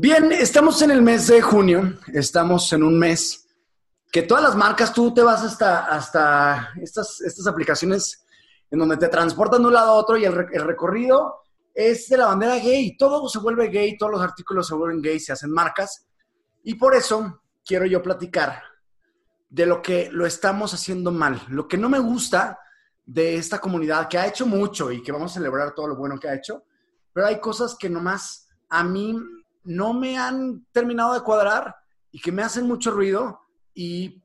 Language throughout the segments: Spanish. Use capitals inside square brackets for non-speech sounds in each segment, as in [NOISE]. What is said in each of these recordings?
Bien, estamos en el mes de junio, estamos en un mes que todas las marcas, tú te vas hasta, hasta estas, estas aplicaciones en donde te transportan de un lado a otro y el, el recorrido es de la bandera gay, todo se vuelve gay, todos los artículos se vuelven gay, se hacen marcas. Y por eso quiero yo platicar de lo que lo estamos haciendo mal, lo que no me gusta de esta comunidad que ha hecho mucho y que vamos a celebrar todo lo bueno que ha hecho, pero hay cosas que nomás a mí no me han terminado de cuadrar y que me hacen mucho ruido y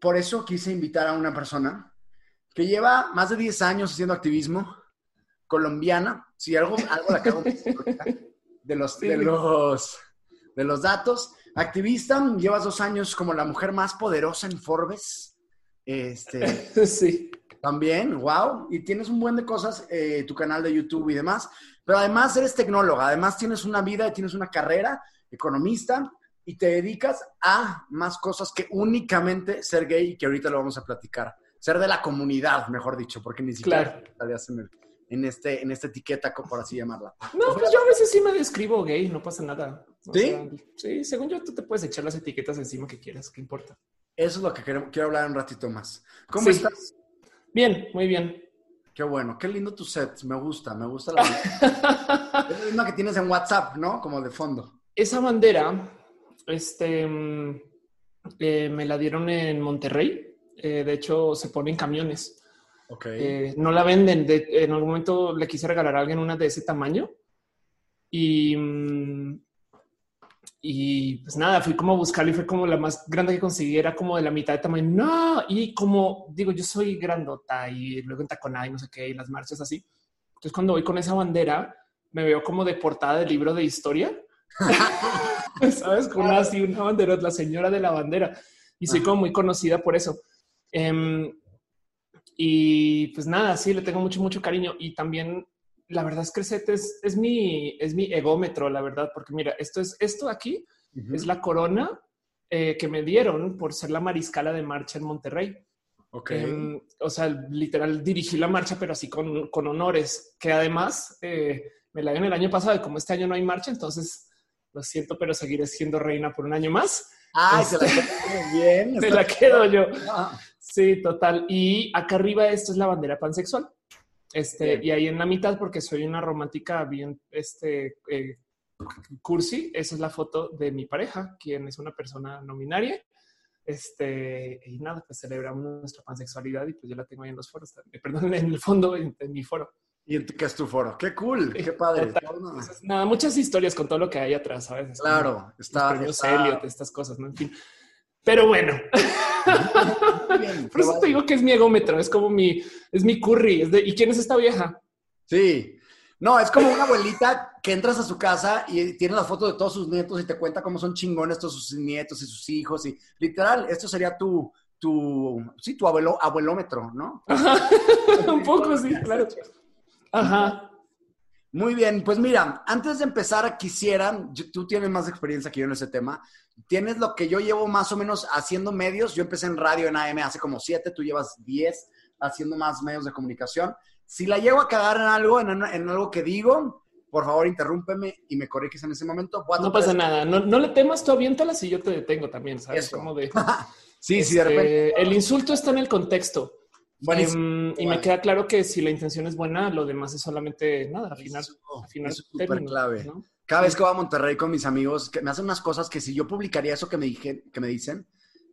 por eso quise invitar a una persona que lleva más de 10 años haciendo activismo, colombiana, si algo, algo la cago de los, de los, de los datos, activista, llevas dos años como la mujer más poderosa en Forbes, este, [LAUGHS] Sí. también, wow, y tienes un buen de cosas, eh, tu canal de YouTube y demás, pero además eres tecnóloga, además tienes una vida y tienes una carrera, economista, y te dedicas a más cosas que únicamente ser gay, y que ahorita lo vamos a platicar. Ser de la comunidad, mejor dicho, porque ni siquiera Claro. en, en este, en esta etiqueta, por así llamarla. No, pues yo a veces sí me describo gay, no pasa nada. O ¿Sí? sea, sí, según yo, tú te puedes echar las etiquetas encima que quieras, ¿qué importa? Eso es lo que quiero, quiero hablar un ratito más. ¿Cómo Sí. estás? Bien, muy bien. Qué bueno, qué lindo tu set, me gusta, me gusta la... [LAUGHS] es la misma que tienes en WhatsApp, ¿no? Como de fondo. Esa bandera, este, mm, eh, me la dieron en Monterrey. Eh, de hecho, se pone en camiones. Ok. Eh, no la venden. De- en algún momento le quise regalar a alguien una de ese tamaño. Y, mm, y pues nada, fui como a buscarla y fue como la más grande que conseguí, era como de la mitad de tamaño. No, y como digo, yo soy grandota y luego en taconada y no sé qué, y las marchas así. Entonces, cuando voy con esa bandera, me veo como de portada del libro de historia. [LAUGHS] ¿Sabes? Con una, así, una bandera, la señora de la bandera. Y soy como muy conocida por eso. Em, y pues nada, sí, le tengo mucho, mucho cariño. Y también, la verdad es que el set es, es mi, es mi egómetro, la verdad, porque mira, esto es, esto aquí Ujú. es la corona eh, que me dieron por ser la mariscala de marcha en Monterrey. Ok. Em, o sea, literal dirigí la marcha, pero así con, con honores, que además eh, me la dieron el año pasado y como este año no hay marcha, entonces lo siento, pero seguiré siendo reina por un año más. Ay, se la Este- quedó bien. [LAUGHS] Me la quedo yo. Ah, Sí, total. Y acá arriba esto es la bandera pansexual. Este, Bien. y ahí en la mitad, porque soy una romántica bien este, eh, cursi, esa es la foto de mi pareja, quien es una persona no binaria. Este, y nada, pues celebramos nuestra pansexualidad y pues yo la tengo ahí en los foros, [LAUGHS] perdón, en el fondo, en, en mi foro. Y en tu, que es tu foro. Qué cool, qué padre. Total. Entonces, nada, muchas historias con todo lo que hay atrás, ¿sabes? Es como Claro, los está. premios está- Elliot, estas cosas, ¿no? En fin. Pero bueno, [LAUGHS] bien, por eso te digo que es mi egómetro, es como mi, es mi curry. Es de, ¿Y quién es esta vieja? Sí. No, es como una abuelita que entras a su casa y tiene las fotos de todos sus nietos y te cuenta cómo son chingones todos sus nietos y sus hijos. Y literal, esto sería tu, tu, sí, tu abuelo, abuelómetro, ¿no? [LAUGHS] Un poco, sí, claro. [LAUGHS] Ajá. Muy bien, pues mira, antes de empezar, quisiera, yo- tú tienes más experiencia que yo en ese tema, tienes lo que yo llevo más o menos haciendo medios, yo empecé en radio en AM hace como siete, tú llevas 10 haciendo más medios de comunicación. Si la llego a cagar en algo, en, en algo que digo, por favor interrúmpeme y me corriges en ese momento. Cuatro, No pasa tres- nada. No, no le temas, tú aviéntalas y yo te detengo también, ¿sabes? Eso. Como de. [LAUGHS] Sí, sí, de este, repente. El insulto está en el contexto. Em, y me queda claro que si la intención es buena, lo demás es solamente nada, al final. es súper clave. Cada vez que voy a Monterrey con mis amigos, que me hacen unas cosas que si yo publicaría eso que me, dije, que me dicen,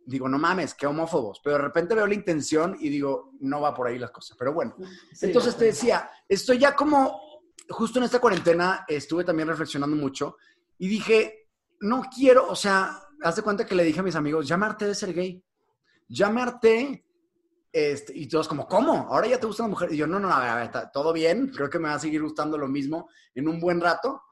digo, no mames, qué homófobos. Pero de repente veo la intención y digo, no va por ahí las cosas. Pero bueno, entonces te decía, estoy ya como, justo en esta cuarentena estuve también reflexionando mucho y dije, no quiero, o sea, haz de cuenta que le dije a mis amigos, llamarte de ser gay. Llamarte este, y todos como, ¿cómo? ¿Ahora ya te gusta la mujer? Y yo, no, no, a ver, todo bien, creo que me va a seguir gustando lo mismo en un buen rato.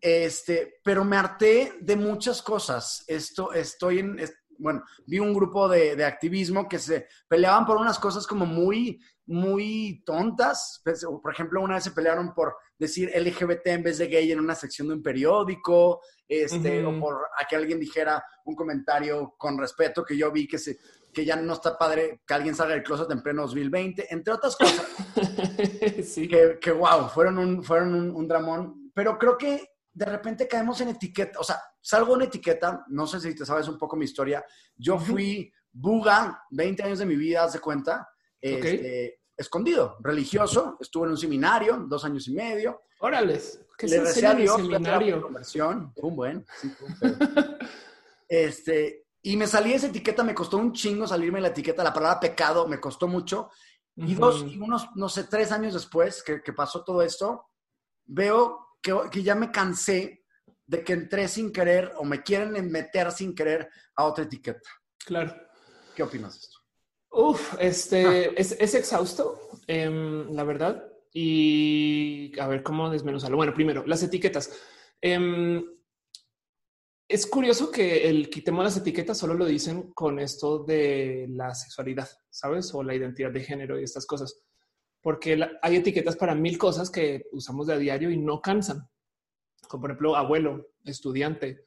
Este, pero me harté de muchas cosas. Esto, estoy en, bueno, vi un grupo de, activismo que se peleaban por unas cosas como muy, muy tontas. Pues, por ejemplo, una vez se pelearon por decir LGBT en vez de gay en una sección de un periódico, este, o por a que alguien dijera un comentario con respeto que yo vi que se, que ya no está padre que alguien salga del closet en pleno 2020, entre otras cosas. [LAUGHS] sí. que, que, wow, fueron un, fueron un, un dramón. Pero creo que de repente caemos en etiqueta, o sea, salgo en etiqueta, no sé si te sabes un poco mi historia, yo fui buga 20 años de mi vida, haz de cuenta, este, escondido, religioso, estuve en un seminario, dos años y medio. Órales, ¿qué Le recé a Dios seminario? conversión, un buen, sí, [LAUGHS] este, y me salí de esa etiqueta, me costó un chingo salirme de la etiqueta, la palabra pecado me costó mucho, y dos, y unos, no sé, tres años después que, que pasó todo esto, veo que, ya me cansé de que entré sin querer o me quieren meter sin querer a otra etiqueta. Claro. ¿Qué opinas de esto? Uf, este es, exhausto, em, la verdad. Y a ver cómo desmenuzarlo. Bueno, primero, las etiquetas. Em, es curioso que el quitemos las etiquetas solo lo dicen con esto de la sexualidad, sabes? O la identidad de género y estas cosas porque hay etiquetas para mil cosas que usamos de a diario y no cansan, como por ejemplo abuelo, estudiante.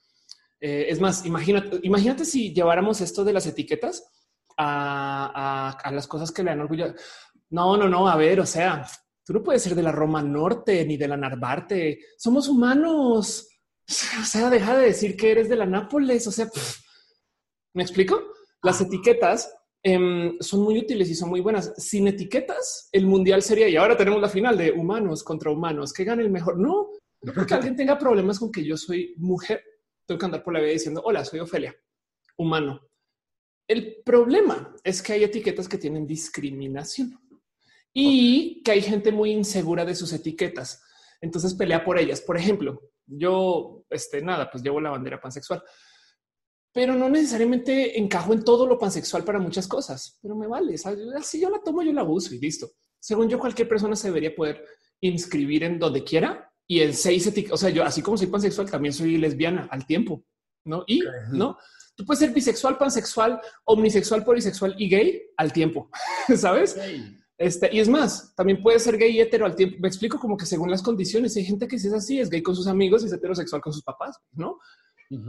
Eh, es más, imagínate, imagínate si lleváramos esto de las etiquetas a, las cosas que le dan orgullo. No, no, no, a ver, o sea, tú no puedes ser de la Roma Norte ni de la Narvarte. Somos humanos. O sea, deja de decir que eres de la Nápoles. O sea, ¿me explico? Las etiquetas Em, son muy útiles y son muy buenas. Sin etiquetas, el mundial sería y ahora tenemos la final de humanos contra humanos. Que gane el mejor? No, no porque alguien tenga problemas con que yo soy mujer. Tengo que andar por la vida diciendo hola, soy Ofelia, humano. El problema es que hay etiquetas que tienen discriminación y que hay gente muy insegura de sus etiquetas. Entonces pelea por ellas. Por ejemplo, yo, este, nada, pues llevo la bandera pansexual pero no necesariamente encajo en todo lo pansexual para muchas cosas, pero me vale. Si yo la tomo, yo la uso y listo. Según yo, cualquier persona se debería poder inscribir en donde quiera y en seis etiquetas. O sea, yo así como soy pansexual, también soy lesbiana al tiempo, no? Y no, tú puedes ser bisexual, pansexual, omnisexual, polisexual y gay al tiempo, [LAUGHS] sabes? Este, y es más, también puede ser gay y hetero al tiempo. Me explico como que según las condiciones, hay gente que si es así, es gay con sus amigos y es heterosexual con sus papás, no?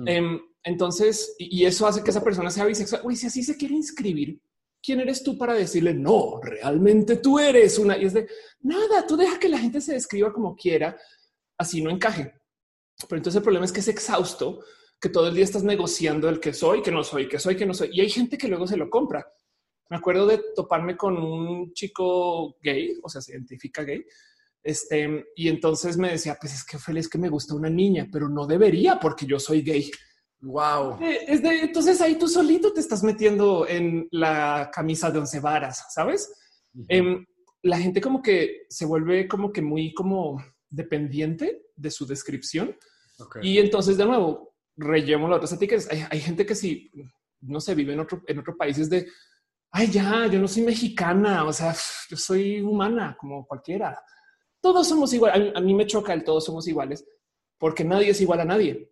Em, entonces, y, eso hace que esa persona sea bisexual. Uy, si así se quiere inscribir, ¿quién eres tú para decirle no? Realmente tú eres una y es de nada. Tú deja que la gente se describa como quiera, así no encaje. Pero entonces el problema es que es exhausto, que todo el día estás negociando el que soy, que no soy, que soy, que no soy. Y hay gente que luego se lo compra. Me acuerdo de toparme con un chico gay, o sea, se identifica gay, este, y entonces me decía, pues es que feliz que me gusta una niña, pero no debería porque yo soy gay. Wow. Eh, es de, entonces ahí tú solito te estás metiendo en la camisa de once varas, sabes? Em, la gente como que se vuelve como que muy como dependiente de su descripción. Y entonces de nuevo, rellemo las otras etiquetas. Hay, hay, gente que si no se vive en otro, en otro país es de, ay, ya, yo no soy mexicana, o sea, yo soy humana como cualquiera todos somos iguales. A, mí me choca el todos somos iguales porque nadie es igual a nadie.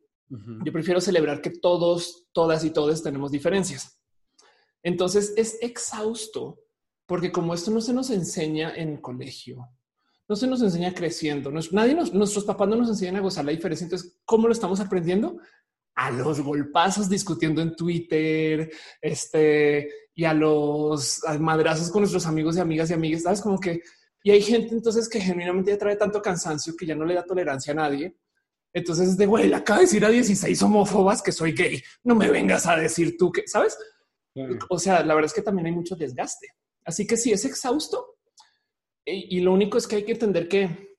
Yo prefiero celebrar que todos, todas y todos tenemos diferencias. Entonces es exhausto porque como esto no se nos enseña en colegio, no se nos enseña creciendo, nadie nuestros papás no nos enseñan a gozar la diferencia. Entonces, ¿cómo lo estamos aprendiendo? A los golpazos discutiendo en Twitter, este, y a los madrazos con nuestros amigos y amigas y amigas. Sabes como que y hay gente entonces que genuinamente ya trae tanto cansancio que ya no le da tolerancia a nadie. Entonces es de güey, le acaba de decir a 16 homófobas que soy gay. No me vengas a decir tú que sabes. O sea, la verdad es que también hay mucho desgaste. Así que sí, es exhausto. Y, y lo único es que hay que entender que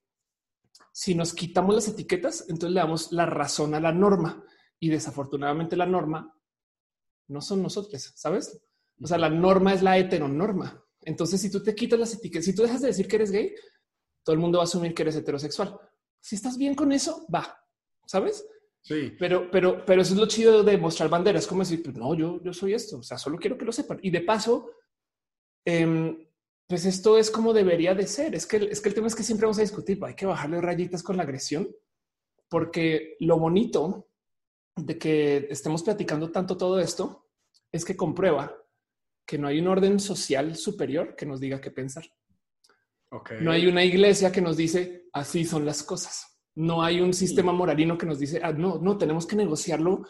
si nos quitamos las etiquetas, entonces le damos la razón a la norma. Y desafortunadamente la norma no son nosotros, ¿sabes? O sea, la norma es la heteronorma. Entonces, si tú te quitas las etiquetas, si tú dejas de decir que eres gay, todo el mundo va a asumir que eres heterosexual. Si estás bien con eso, va, ¿sabes? Sí. Pero, pero, pero eso es lo chido de mostrar banderas, como decir, pues no, yo, yo soy esto, o sea, solo quiero que lo sepan. Y de paso, em, pues esto es como debería de ser. Es que, es que el tema es que siempre vamos a discutir, hay que bajarle rayitas con la agresión, porque lo bonito de que estemos platicando tanto todo esto es que comprueba que no hay un orden social superior que nos diga qué pensar. Okay. No hay una iglesia que nos dice así son las cosas. No hay un sistema moralino que nos dice ah, no, no tenemos que negociarlo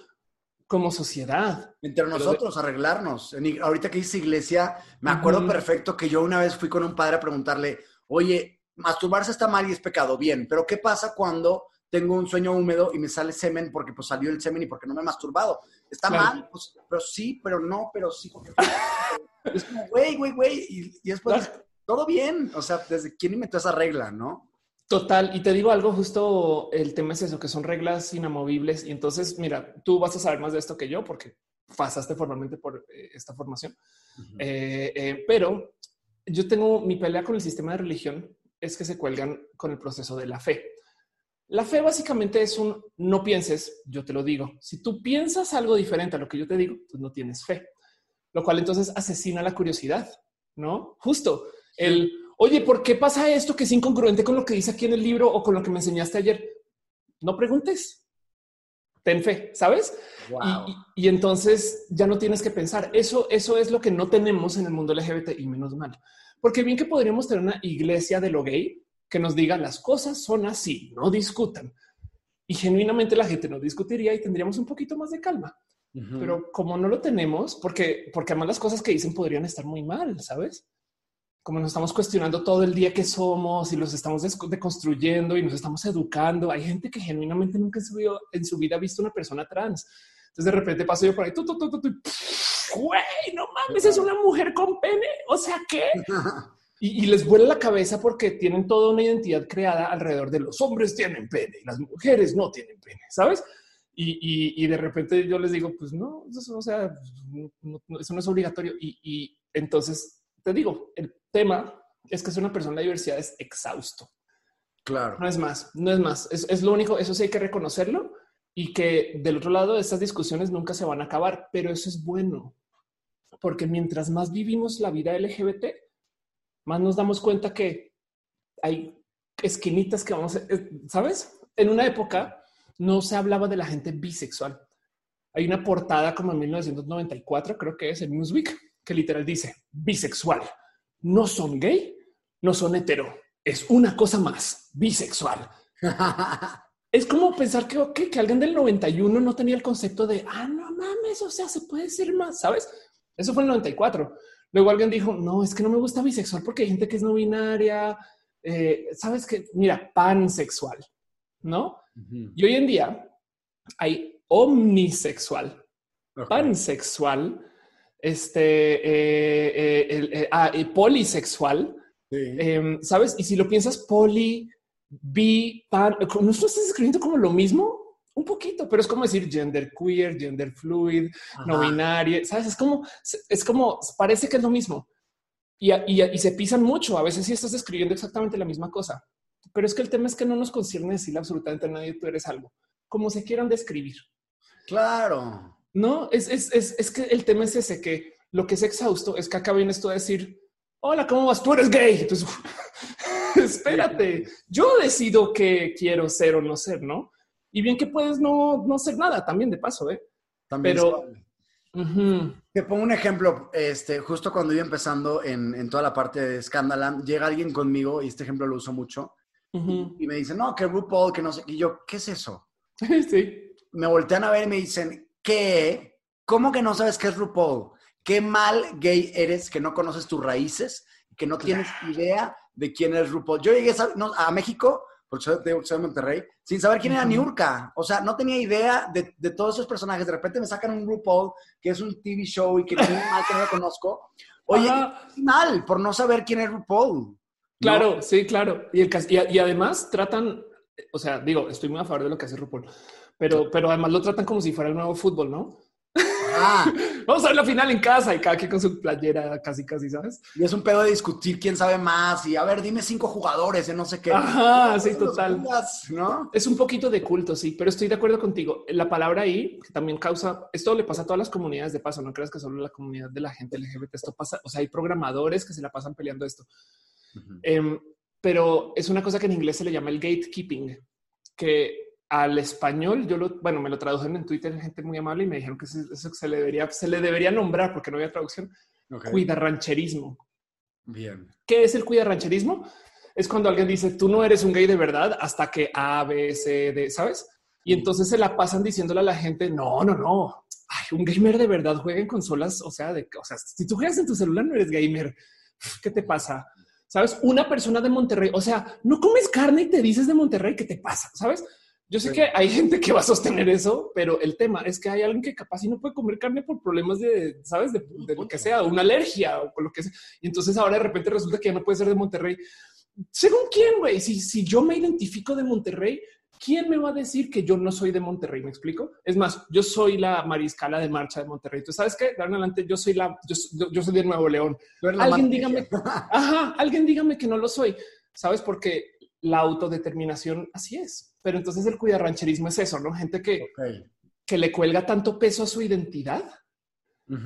como sociedad. Entre nosotros, arreglarnos. En, ahorita que dice iglesia, me acuerdo uh -huh. perfecto que yo una vez fui con un padre a preguntarle, oye, masturbarse está mal y es pecado, bien, pero ¿qué pasa cuando tengo un sueño húmedo y me sale semen porque pues salió el semen y porque no me he masturbado. Está claro. mal, pues, pero sí, pero no, pero sí. Porque... [LAUGHS] es como, güey, güey, güey. Y, y después, claro. todo bien. O sea, ¿desde quién inventó esa regla, no? Total. Y te digo algo, justo el tema es eso, que son reglas inamovibles. Y entonces, mira, tú vas a saber más de esto que yo porque pasaste formalmente por eh, esta formación. Uh -huh. eh, eh, pero yo tengo mi pelea con el sistema de religión es que se cuelgan con el proceso de la fe. La fe básicamente es un no pienses, yo te lo digo. Si tú piensas algo diferente a lo que yo te digo, pues no tienes fe, lo cual entonces asesina la curiosidad, no? Justo el oye, ¿por qué pasa esto que es incongruente con lo que dice aquí en el libro o con lo que me enseñaste ayer? No preguntes. Ten fe, sabes? Wow. Y, y, y, entonces ya no tienes que pensar. Eso, eso es lo que no tenemos en el mundo LGBT y menos mal, porque bien que podríamos tener una iglesia de lo gay, que nos diga las cosas son así, no discutan. Y genuinamente la gente no discutiría y tendríamos un poquito más de calma. Uh -huh. Pero como no lo tenemos, porque, porque además las cosas que dicen podrían estar muy mal, ¿sabes? Como nos estamos cuestionando todo el día que somos y los estamos deconstruyendo y nos estamos educando. Hay gente que genuinamente nunca en su, vida, en su vida ha visto una persona trans. Entonces de repente paso yo por ahí, tu, tu, tu, güey, no mames, es una mujer con pene. O sea, ¿qué? [LAUGHS] Y, y, les vuela la cabeza porque tienen toda una identidad creada alrededor de los hombres tienen pene y las mujeres no tienen pene, ¿sabes? Y, y, y de repente yo les digo, pues no, eso, o sea, no, no, eso no es obligatorio. Y, entonces te digo, el tema es que es una persona de diversidad es exhausto. Claro. No es más, no es más. Es, es lo único, eso sí hay que reconocerlo y que del otro lado estas discusiones nunca se van a acabar, pero eso es bueno. Porque mientras más vivimos la vida LGBT, más nos damos cuenta que hay esquinitas que vamos a, sabes? En una época no se hablaba de la gente bisexual. Hay una portada como en 1994, creo que es en Newsweek, que literal dice bisexual. No son gay, no son hetero. Es una cosa más bisexual. [LAUGHS] es como pensar que, okay, que alguien del 91 no tenía el concepto de ah, no mames, o sea, se puede ser más, sabes? Eso fue en el 94. Luego alguien dijo, no, es que no me gusta bisexual porque hay gente que es no binaria. Eh, Sabes que, mira, pansexual, ¿no? Uh -huh. Y hoy en día hay omnisexual, okay. pansexual, este, eh, eh, el, eh, ah, polisexual, sí. Em, ¿sabes? Y si lo piensas, poli, bi, pan, ¿no estás escribiendo como lo mismo? Un poquito, pero es como decir gender queer, gender fluid, Ajá. no binaria, sabes? Es como, es como, parece que es lo mismo y, y, y, se pisan mucho. A veces sí estás escribiendo exactamente la misma cosa, pero es que el tema es que no nos concierne decirle absolutamente a nadie tú eres algo, como se quieran describir. Claro. No, es, es, es, es que el tema es ese, que lo que es exhausto es que acá viene esto a decir, hola, ¿cómo vas? Tú eres gay. Entonces, [LAUGHS] espérate, yo decido que quiero ser o no ser, ¿no? Y bien que puedes no, no hacer nada también de paso, ¿eh? También Pero... Uh -huh. Te pongo un ejemplo, este, justo cuando iba empezando en, en toda la parte de Scandaland, llega alguien conmigo, y este ejemplo lo uso mucho, uh -huh. y me dice, no, que RuPaul, que no sé, y yo, ¿qué es eso? [LAUGHS] sí. Me voltean a ver y me dicen, ¿qué? ¿Cómo que no sabes qué es RuPaul? Qué mal gay eres que no conoces tus raíces, que no tienes idea de quién es RuPaul. Yo llegué a, no, a México porque de, soy de Monterrey, sin saber quién era Niurka. O sea, no tenía idea de, de, todos esos personajes. De repente me sacan un RuPaul, que es un TV show y que, mal que no lo conozco. Oye, mal por no saber quién es RuPaul. Claro, sí, claro. Y, el, y, además tratan, o sea, digo, estoy muy a favor de lo que hace RuPaul, pero, pero además lo tratan como si fuera el nuevo fútbol, ¿no? Ah. Vamos a ver la final en casa y cada quien con su playera casi, casi, ¿sabes? Y es un pedo de discutir quién sabe más y a ver, dime cinco jugadores de no sé qué. Ajá, sí, total. ¿no? Es un poquito de culto, sí, pero estoy de acuerdo contigo. La palabra ahí que también causa, esto le pasa a todas las comunidades de paso, no creas que solo la comunidad de la gente LGBT esto pasa, o sea, hay programadores que se la pasan peleando esto. Em, pero es una cosa que en inglés se le llama el gatekeeping, que al español, yo lo, bueno, me lo tradujeron en Twitter, gente muy amable y me dijeron que eso se le debería, se le debería nombrar porque no había traducción. Cuidarrancherismo. Bien. ¿Qué es el cuidarrancherismo? Es cuando alguien dice tú no eres un gay de verdad hasta que A, B, C, D, sabes? Y entonces se la pasan diciéndole a la gente no, no, no. Ay, un gamer de verdad juega en consolas. O sea, de, o sea, si tú juegas en tu celular, no eres gamer. ¿Qué te pasa? Sabes? Una persona de Monterrey, o sea, no comes carne y te dices de Monterrey, ¿qué te pasa? Sabes? Yo sé que hay gente que va a sostener eso, pero el tema es que hay alguien que capaz y no puede comer carne por problemas de, sabes, de, lo que sea, una alergia o con lo que sea. Y entonces ahora de repente resulta que ya no puede ser de Monterrey. Según quién, güey, si, si yo me identifico de Monterrey, ¿quién me va a decir que yo no soy de Monterrey? ¿Me explico? Es más, yo soy la mariscala de marcha de Monterrey. Tú sabes que de adelante yo soy la, yo, soy de Nuevo León. Alguien dígame, [LAUGHS] ajá, alguien dígame que no lo soy. Sabes, porque la autodeterminación así es. Pero entonces el cuidarrancherismo es eso, ¿no? Gente que, que le cuelga tanto peso a su identidad,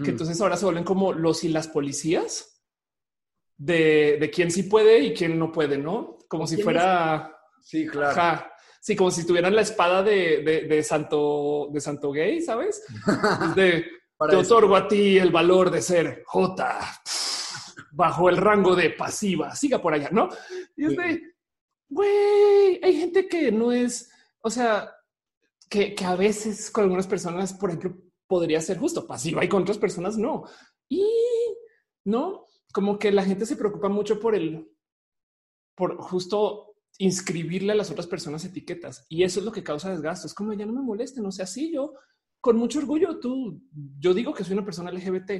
que entonces ahora se vuelven como los y las policías de, de quién sí puede y quién no puede, ¿no? Como si fuera... Sí, claro. Sí, como si tuvieran la espada de, de, Santo, de Santo Gay, ¿sabes? [LAUGHS] de, te otorgo a ti el valor de ser J bajo el rango de pasiva. Siga por allá, ¿no? Y es de, güey, hay gente que no es, o sea, que, a veces con algunas personas, por ejemplo, podría ser justo pasiva y con otras personas no. Y no, como que la gente se preocupa mucho por el, por justo inscribirle a las otras personas etiquetas. Y eso es lo que causa desgaste. Es como ya no me moleste, no sea así. Yo con mucho orgullo, tú, yo digo que soy una persona LGBT,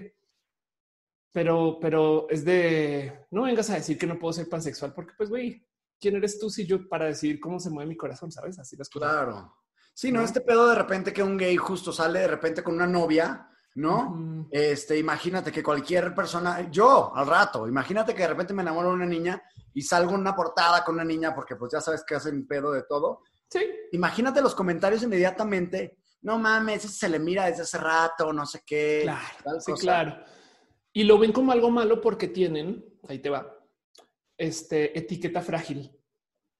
pero, pero es de no vengas a decir que no puedo ser pansexual porque pues güey, quién eres tú si yo para decir cómo se mueve mi corazón, sabes? Así las cosas. Claro. Sí, no, este pedo de repente que un gay justo sale de repente con una novia, ¿no? Este, imagínate que cualquier persona, yo al rato, imagínate que de repente me enamoro de una niña y salgo en una portada con una niña porque pues ya sabes que hacen pedo de todo. Sí. Imagínate los comentarios inmediatamente. No mames, se le mira desde hace rato, no sé qué. Claro, sí, claro. Y lo ven como algo malo porque tienen, ahí te va, este, etiqueta frágil.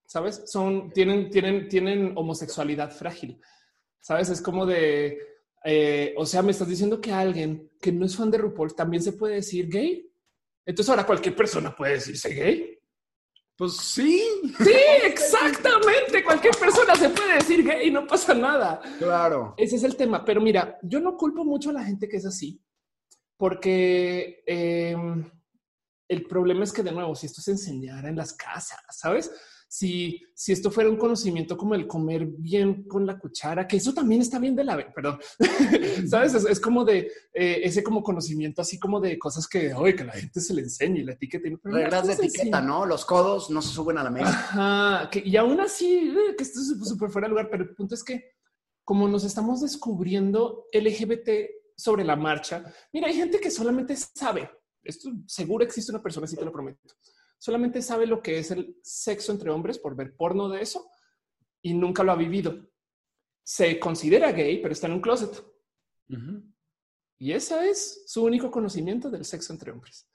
¿Sabes? Son, tienen, tienen, tienen homosexualidad frágil. ¿Sabes? Es como de, eh, o sea, me estás diciendo que alguien que no es fan de RuPaul también se puede decir gay. Entonces ahora cualquier persona puede decirse gay. Pues sí. Sí, exactamente. Cualquier persona se puede decir gay, no pasa nada. Claro. Ese es el tema. Pero mira, yo no culpo mucho a la gente que es así, porque em, el problema es que de nuevo, si esto se enseñara en las casas, sabes? Si, si esto fuera un conocimiento como el comer bien con la cuchara, que eso también está bien de la, perdón, [LAUGHS] sabes? Es, como de eh, ese como conocimiento, así como de cosas que hoy que la gente se le enseñe la etiqueta. Reglas de etiqueta, ¿no? Los codos no se suben a la mesa. Ajá, que, y aún así, eh, que esto es súper fuera de lugar, pero el punto es que como nos estamos descubriendo LGBT sobre la marcha, mira, hay gente que solamente sabe esto seguro existe una persona, si te lo prometo. Solamente sabe lo que es el sexo entre hombres por ver porno de eso y nunca lo ha vivido. Se considera gay, pero está en un closet. Y ese es su único conocimiento del sexo entre hombres.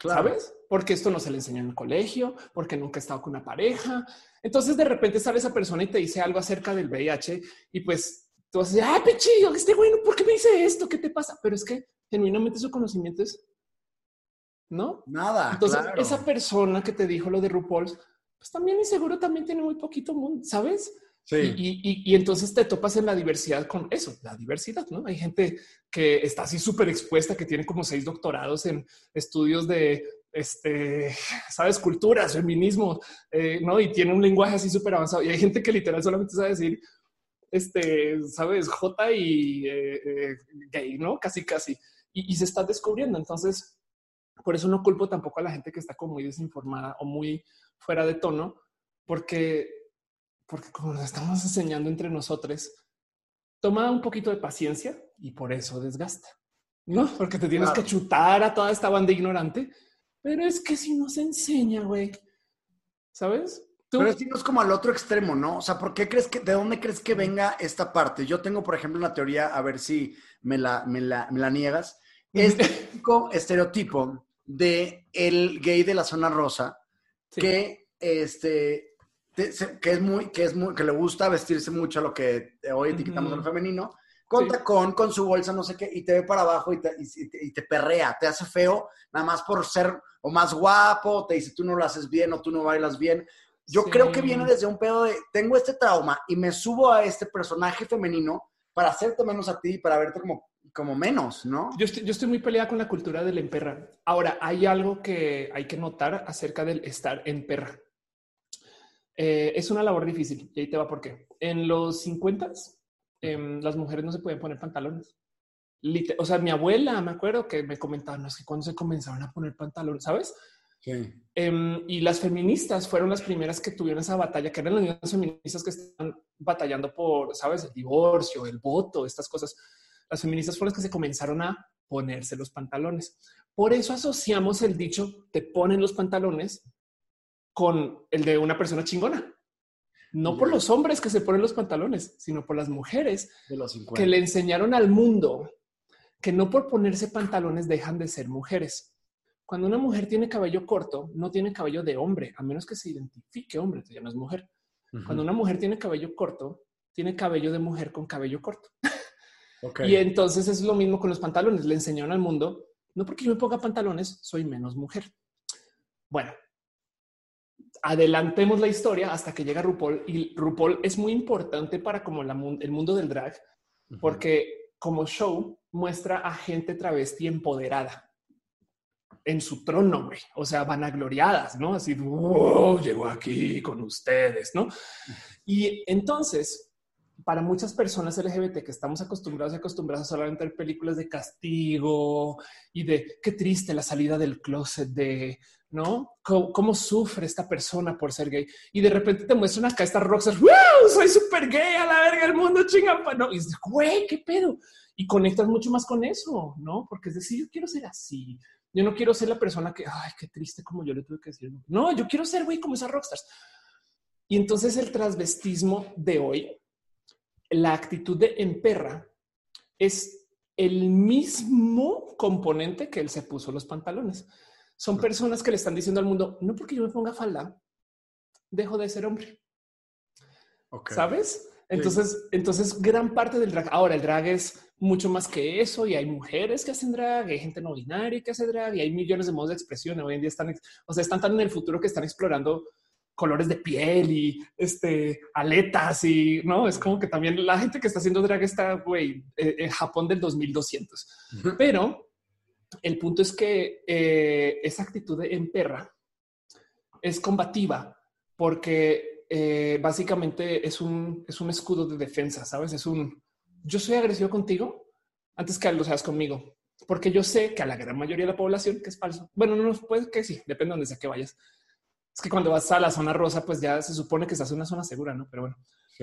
¿Sabes? Porque esto no se le enseñó en el colegio, porque nunca ha estado con una pareja. Entonces de repente sale esa persona y te dice algo acerca del VIH y pues tú decir, ah, pechillo, este bueno, ¿por qué me dice esto? ¿Qué te pasa? Pero es que genuinamente su conocimiento es ¿no? Nada. Entonces, esa persona que te dijo lo de RuPaul, pues también y seguro también tiene muy poquito mundo, ¿sabes? Sí. Y, entonces te topas en la diversidad con eso, la diversidad, ¿no? Hay gente que está así súper expuesta, que tiene como seis doctorados en estudios de, este, sabes, culturas, feminismo, eh, ¿no? Y tiene un lenguaje así súper avanzado. Y hay gente que literal solamente sabe decir, este, sabes, J y eh, eh, gay, ¿no? Casi, casi. Y, y se está descubriendo. Entonces, Por eso no culpo tampoco a la gente que está como muy desinformada o muy fuera de tono, porque, porque como nos estamos enseñando entre nosotros, toma un poquito de paciencia y por eso desgasta. No, porque te tienes que chutar a toda esta banda ignorante, pero es que si no se enseña, güey, ¿sabes? Pero es es como al otro extremo, ¿no? O sea, ¿por qué crees que, de dónde crees que venga esta parte? Yo tengo, por ejemplo, una teoría, a ver si me la, me la, me la niegas. Este estereotipo de el gay de la zona rosa, que este, que es muy, que es muy, que le gusta vestirse mucho a lo que hoy etiquetamos uh femenino, con tacón, con su bolsa, no sé qué, y te ve para abajo y te, y, te, perrea, te hace feo, nada más por ser o más guapo, te dice tú no lo haces bien o tú no bailas bien. Yo creo que viene desde un pedo de, tengo este trauma y me subo a este personaje femenino para hacerte menos a ti y para verte como, como menos, ¿no? Yo estoy, yo estoy muy peleada con la cultura del emperra. Ahora, hay algo que hay que notar acerca del estar en perra. Eh, es una labor difícil y ahí te va por qué. En los 50 em, las mujeres no se podían poner pantalones. o sea, mi abuela me acuerdo que me comentaba, no es que cuando se comenzaron a poner pantalones, sabes? Em, y las feministas fueron las primeras que tuvieron esa batalla, que eran las mismas feministas que están batallando por, sabes, el divorcio, el voto, estas cosas. Las feministas fueron las que se comenzaron a ponerse los pantalones. Por eso asociamos el dicho, te ponen los pantalones con el de una persona chingona. No por los hombres que se ponen los pantalones, sino por las mujeres que le enseñaron al mundo que no por ponerse pantalones dejan de ser mujeres. Cuando una mujer tiene cabello corto, no tiene cabello de hombre, a menos que se identifique hombre, ya no es mujer. Cuando una mujer tiene cabello corto, tiene cabello de mujer con cabello corto. [LAUGHS] Y entonces es lo mismo con los pantalones. Le enseñaron al mundo, no porque yo me ponga pantalones, soy menos mujer. Bueno, adelantemos la historia hasta que llega RuPaul y RuPaul es muy importante para como el mundo del drag, porque como show muestra a gente travesti empoderada en su trono, güey. O sea, vanagloriadas, ¿no? Así, oh, llegó aquí con ustedes, ¿no? Y entonces, para muchas personas LGBT que estamos acostumbrados y acostumbrados a solamente ver películas de castigo y de qué triste la salida del closet de, ¿no? ¿Cómo, sufre esta persona por ser gay? Y de repente te muestran acá esta rockstar, ¡Wow! Soy súper gay a la verga del mundo, chinga, no. Y dices, güey, qué pedo. Y conectas mucho más con eso, ¿no? Porque es decir, yo quiero ser así yo no quiero ser la persona que, ay, qué triste como yo le tuve que decir. No, yo quiero ser güey como esas rockstars. Y entonces el transvestismo de hoy, la actitud de emperra es el mismo componente que él se puso los pantalones. Son personas que le están diciendo al mundo, no porque yo me ponga falda, dejo de ser hombre. ¿Sabes? Entonces, entonces gran parte del drag. Ahora el drag es mucho más que eso y hay mujeres que hacen drag, hay gente no binaria que hace drag y hay millones de modos de expresión. Hoy en día están, o sea, están tan en el futuro que están explorando colores de piel y este aletas y no es como que también la gente que está haciendo drag está güey eh, en Japón del 2200. Pero el punto es que eh, esa actitud en perra es combativa porque eh, básicamente es un, es un escudo de defensa, sabes? Es un yo soy agresivo contigo antes que lo seas conmigo, porque yo sé que a la gran mayoría de la población que es falso. Bueno, no puede que sí, depende de donde sea que vayas. Es que cuando vas a la zona rosa, pues ya se supone que estás en una zona segura, no? Pero bueno,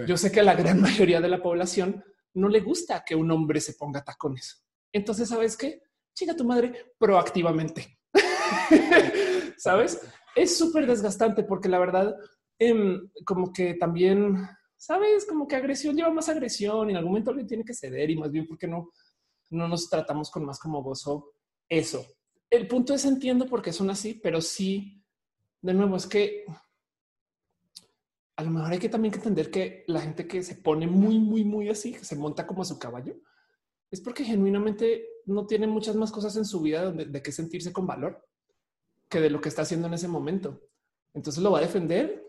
yo sé que a la gran [LAUGHS] mayoría de la población no le gusta que un hombre se ponga tacones. Entonces, sabes qué? Chica tu madre proactivamente. [LAUGHS] Sabes? Es súper desgastante porque la verdad, em, como que también sabes, como que agresión lleva más agresión y en algún momento alguien tiene que ceder y más bien porque no, no nos tratamos con más como gozo eso. El punto es entiendo por qué son así, pero sí, de nuevo, es que a lo mejor hay que también entender que la gente que se pone muy, muy, muy así, que se monta como a su caballo, es porque genuinamente no tiene muchas más cosas en su vida de, de qué sentirse con valor que de lo que está haciendo en ese momento. Entonces lo va a defender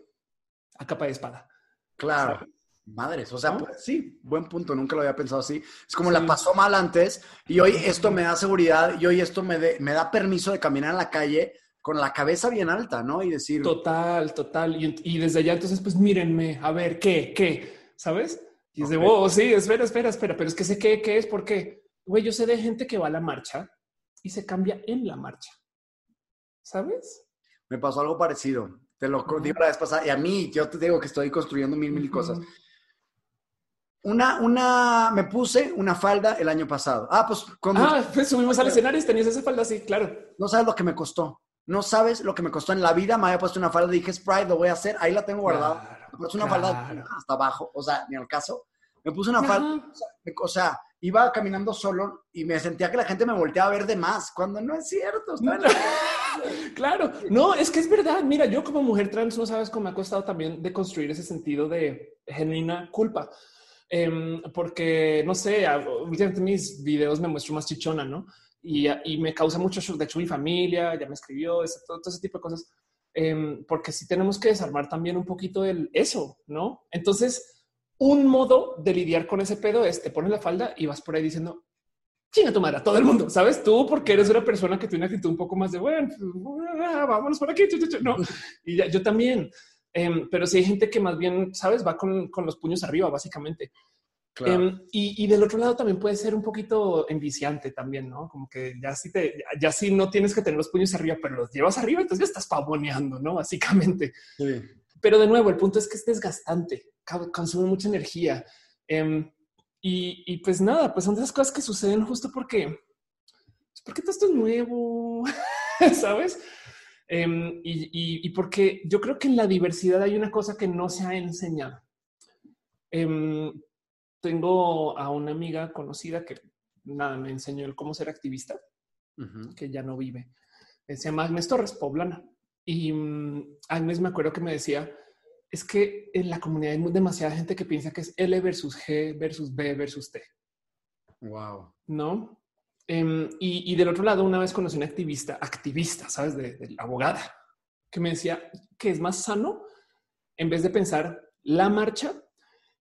a capa de espada. Claro. Madres, o sea, pues, sí, buen punto, nunca lo había pensado así. Es como la pasó mal antes y hoy esto me da seguridad y hoy esto me, me da permiso de caminar en la calle con la cabeza bien alta, ¿no? Y decir... Total, total. Y, desde allá entonces, pues mírenme, a ver, ¿qué? ¿Qué? ¿Sabes? Y es de, oh, sí, espera, espera, espera, pero es que sé qué, qué es, porque, güey, yo sé de gente que va a la marcha y se cambia en la marcha. ¿sabes? Me pasó algo parecido. Te lo digo la vez pasada. Y a mí, yo te digo que estoy construyendo mil, mil cosas. Una, una, me puse una falda el año pasado. Ah, pues. Ah, pues subimos al escenario y tenías esa falda así, claro. No sabes lo que me costó. No sabes lo que me costó en la vida. Me había puesto una falda, dije, Sprite, lo voy a hacer. Ahí la tengo guardada. me puse una falda hasta abajo, o sea, ni al caso. Me puse una falda, o sea, iba caminando solo y me sentía que la gente me volteaba a ver de más, cuando no es cierto. [LAUGHS] claro, no, es que es verdad. Mira, yo como mujer trans no sabes cómo me ha costado también de construir ese sentido de genuina culpa. Em, porque, no sé, en mis videos me muestro más chichona, ¿no? Y, me causa mucho shock. De hecho, mi familia ya me escribió todo, ese tipo de cosas, em, porque sí tenemos que desarmar también un poquito el eso, ¿no? Entonces, un modo de lidiar con ese pedo es te pones la falda y vas por ahí diciendo chinga tu madre todo el mundo, sabes tú, porque eres una persona que tiene una actitud un poco más de bueno, pues, ah, vámonos por aquí. No, y yo también. Em, pero si hay gente que más bien, sabes, va con, con los puños arriba, básicamente. Em, y, y, del otro lado también puede ser un poquito enviciante también, no? Como que ya si te, ya si no tienes que tener los puños arriba, pero los llevas arriba, entonces ya estás pavoneando, no? Básicamente. Sí. Pero de nuevo, el punto es que es desgastante, consume mucha energía. Em, y, pues nada, pues son de esas cosas que suceden justo porque, pues porque todo esto es nuevo, [LAUGHS] ¿sabes? Em, y, porque yo creo que en la diversidad hay una cosa que no se ha enseñado. Tengo a una amiga conocida que nada me enseñó el cómo ser activista, que ya no vive. Se llama Agnes Torres, poblana. Y um, Agnes me acuerdo que me decía, es que en la comunidad hay demasiada gente que piensa que es L versus G versus B versus T. Wow. No. Em, y, del otro lado, una vez conocí una activista, activista, sabes, de, la abogada, que me decía que es más sano en vez de pensar la marcha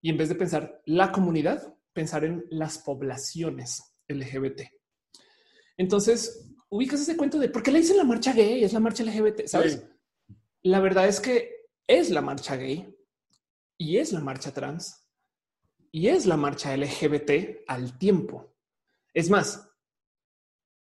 y en vez de pensar la comunidad, pensar en las poblaciones LGBT. Entonces, ubicas ese cuento de por qué le dicen la marcha gay, es la marcha LGBT, ¿sabes? La verdad es que es la marcha gay y es la marcha trans y es la marcha LGBT al tiempo. Es más,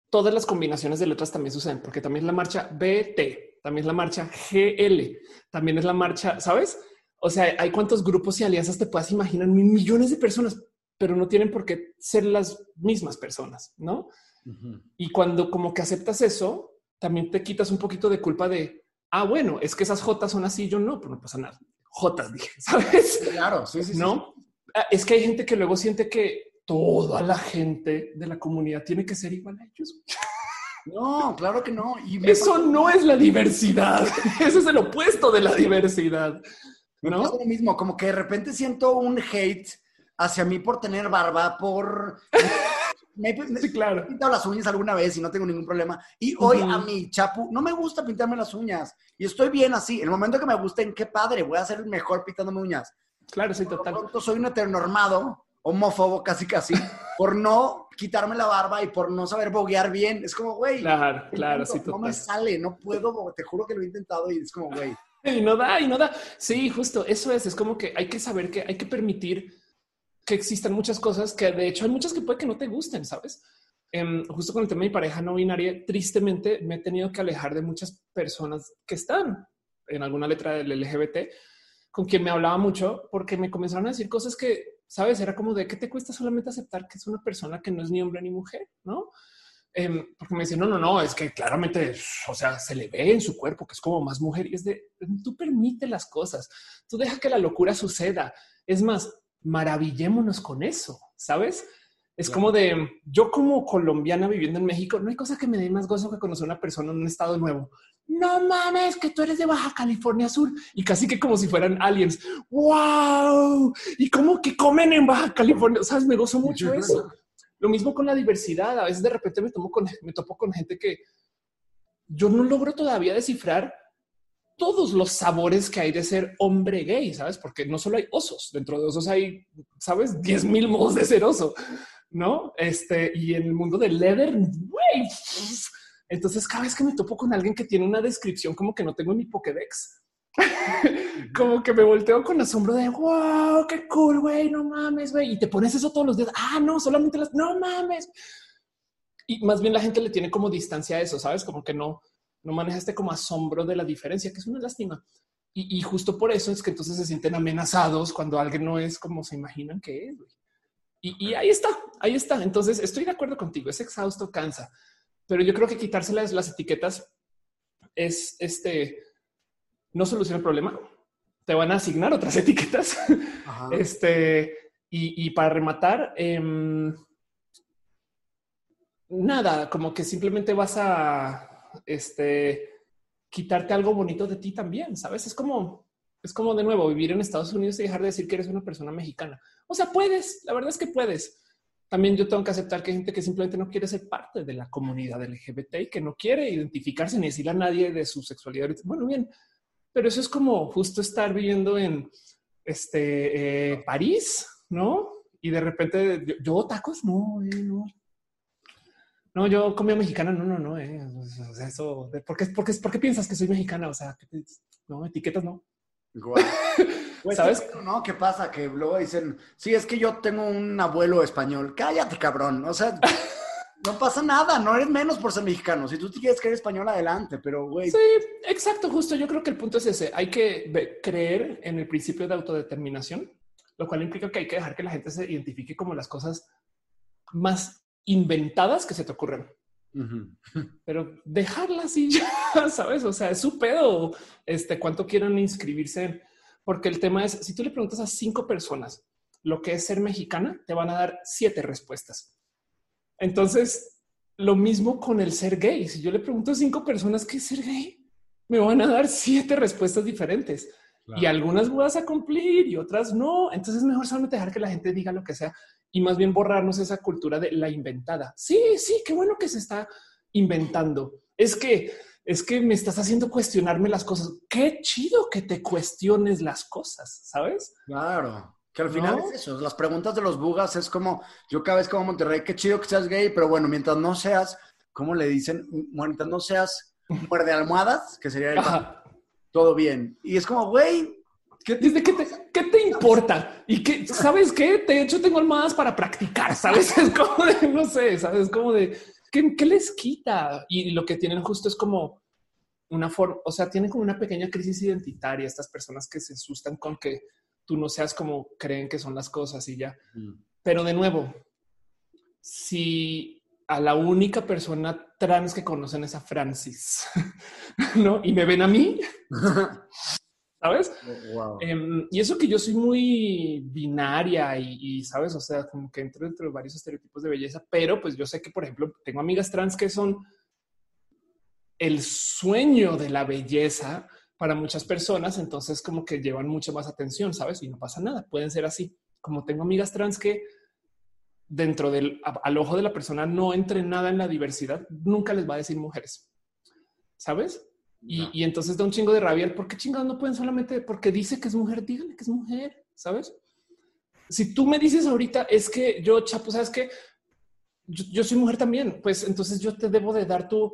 todas las combinaciones de letras también suceden, porque también es la marcha BT, también es la marcha GL, también es la marcha, ¿sabes? O sea, hay cuántos grupos y alianzas te puedas imaginar, millones de personas, pero no tienen por qué ser las mismas personas, ¿no? Y cuando como que aceptas eso, también te quitas un poquito de culpa de, ah, bueno, es que esas Jotas son así, yo no, pero no pasa nada. Jotas, [LAUGHS] dije, ¿sabes? Claro, sí, sí. No, ah, es que hay gente que luego siente que toda la gente de la comunidad tiene que ser igual a ellos. No, claro que no. Y Eso no es la diversidad. [LAUGHS] Ese es el opuesto de la diversidad. ¿No? Me lo mismo, como que de repente siento un hate hacia mí por tener barba, por [LAUGHS] me, sí, claro. he pintado las uñas alguna vez y no tengo ningún problema. Y hoy a mi chapu no me gusta pintarme las uñas y estoy bien así. El momento que me gusten, qué padre, voy a ser mejor pintándome uñas. Claro, sí, total. soy un heteronormado, homófobo casi casi, [LAUGHS] por no quitarme la barba y por no saber boguear bien. Es como, güey. Claro, claro, sí, total. No me sale, no puedo, te juro que lo he intentado y es como, güey. Y no da, y no da. Sí, justo, eso es, es como que hay que saber que hay que permitir que existan muchas cosas que de hecho hay muchas que puede que no te gusten, sabes? Em, justo con el tema de mi pareja no binaria, tristemente me he tenido que alejar de muchas personas que están en alguna letra del LGBT con quien me hablaba mucho porque me comenzaron a decir cosas que, sabes, era como de que te cuesta solamente aceptar que es una persona que no es ni hombre ni mujer, no? Em, porque me dicen, no, no, no, es que claramente, o sea, se le ve en su cuerpo que es como más mujer y es de, tú permite las cosas, tú deja que la locura suceda. Es más, maravillémonos con eso, ¿sabes? Es como de yo como colombiana viviendo en México, no hay cosa que me dé más gozo que conocer a una persona en un estado nuevo. No mames, que tú eres de Baja California Sur y casi que como si fueran aliens. Wow. Y como que comen en Baja California. Sabes, me gozo mucho eso. Lo mismo con la diversidad. A veces de repente me tomo con, [LAUGHS] me topo con gente que yo no logro todavía descifrar todos los sabores que hay de ser hombre gay, sabes? Porque no solo hay osos, dentro de osos hay, sabes, 10 mil modos de ser oso, no? Este y en el mundo del leather, güey. Entonces, cada vez que me topo con alguien que tiene una descripción como que no tengo en mi Pokédex, como que me volteo con asombro de wow, qué cool, güey, no mames, güey. Y te pones eso todos los días. Ah, no, solamente las no mames. Y más bien la gente le tiene como distancia a eso, sabes? Como que no, no maneja este como asombro de la diferencia, que es una lástima. Y, justo por eso es que entonces se sienten amenazados cuando alguien no es como se imaginan que es. Y, ahí está, ahí está. Entonces estoy de acuerdo contigo, es exhausto, cansa, pero yo creo que quitárselas las etiquetas es este, no soluciona el problema. Te van a asignar otras [LAUGHS] etiquetas. Este, y, para rematar, em, nada, como que simplemente vas a este, quitarte algo bonito de ti también, ¿sabes? Es como, es como de nuevo vivir en Estados Unidos y dejar de decir que eres una persona mexicana. O sea, puedes, la verdad es que puedes. También yo tengo que aceptar que hay gente que simplemente no quiere ser parte de la comunidad LGBT y que no quiere identificarse ni decirle a nadie de su sexualidad. Bueno, bien, pero eso es como justo estar viviendo en este eh, París, ¿no? Y de repente yo, tacos, no, eh, no, no, yo comida mexicana, no, no, no. Eh. eso, ¿por qué, por, qué, ¿por qué piensas que soy mexicana? O sea, no, etiquetas no. [LAUGHS] ¿Sabes? No, ¿qué pasa? Que luego dicen, sí, es que yo tengo un abuelo español. Cállate, cabrón. O sea, no pasa nada, no eres menos por ser mexicano. Si tú quieres creer español, adelante, pero güey. Sí, exacto, justo. Yo creo que el punto es ese. Hay que creer en el principio de autodeterminación, lo cual implica que hay que dejar que la gente se identifique como las cosas más inventadas que se te ocurren. [LAUGHS] Pero dejarlas y ya, [LAUGHS] sabes? O sea, es su pedo. Este, cuánto quieren inscribirse porque el tema es si tú le preguntas a cinco personas lo que es ser mexicana, te van a dar siete respuestas. Entonces, lo mismo con el ser gay. Si yo le pregunto a cinco personas qué es ser gay, me van a dar siete respuestas diferentes y algunas vas a cumplir y otras no. Entonces, es mejor solamente dejar que la gente diga lo que sea y más bien borrarnos esa cultura de la inventada. Sí, sí, qué bueno que se está inventando. Es que es que me estás haciendo cuestionarme las cosas. Qué chido que te cuestiones las cosas, ¿sabes? Claro. Que al final es eso. Las preguntas de los bugas es como yo cada vez a Monterrey, qué chido que seas gay, pero bueno, mientras no seas, ¿cómo le dicen? Mientras no seas muerde almohadas, que sería el todo bien. Y es como, güey, ¿Qué te, ¿qué, te, importa? Y que, ¿sabes qué? De hecho, tengo almohadas para practicar, ¿sabes? [LAUGHS] Es como de, no sé, ¿sabes? Como de, ¿qué, ¿qué, les quita? Y lo que tienen justo es como una forma, o sea, tienen como una pequeña crisis identitaria estas personas que se asustan con que tú no seas como creen que son las cosas y ya. Pero de nuevo, si a la única persona trans que conocen es a Francis, [LAUGHS] ¿no? Y me ven a mí, [LAUGHS] ¿sabes? Em, y eso que yo soy muy binaria y, ¿sabes? O sea, como que entro dentro de varios estereotipos de belleza, pero pues yo sé que, por ejemplo, tengo amigas trans que son el sueño de la belleza para muchas personas, entonces como que llevan mucha más atención, ¿sabes? Y no pasa nada, pueden ser así. Como tengo amigas trans que dentro del al ojo de la persona no entre nada en la diversidad, nunca les va a decir mujeres, ¿sabes? Y, entonces da un chingo de rabia. ¿Por qué chingados no pueden solamente porque dice que es mujer? Díganle que es mujer, ¿sabes? Si tú me dices ahorita es que yo, Chapo, sabes que yo, soy mujer también, pues entonces yo te debo de dar tu,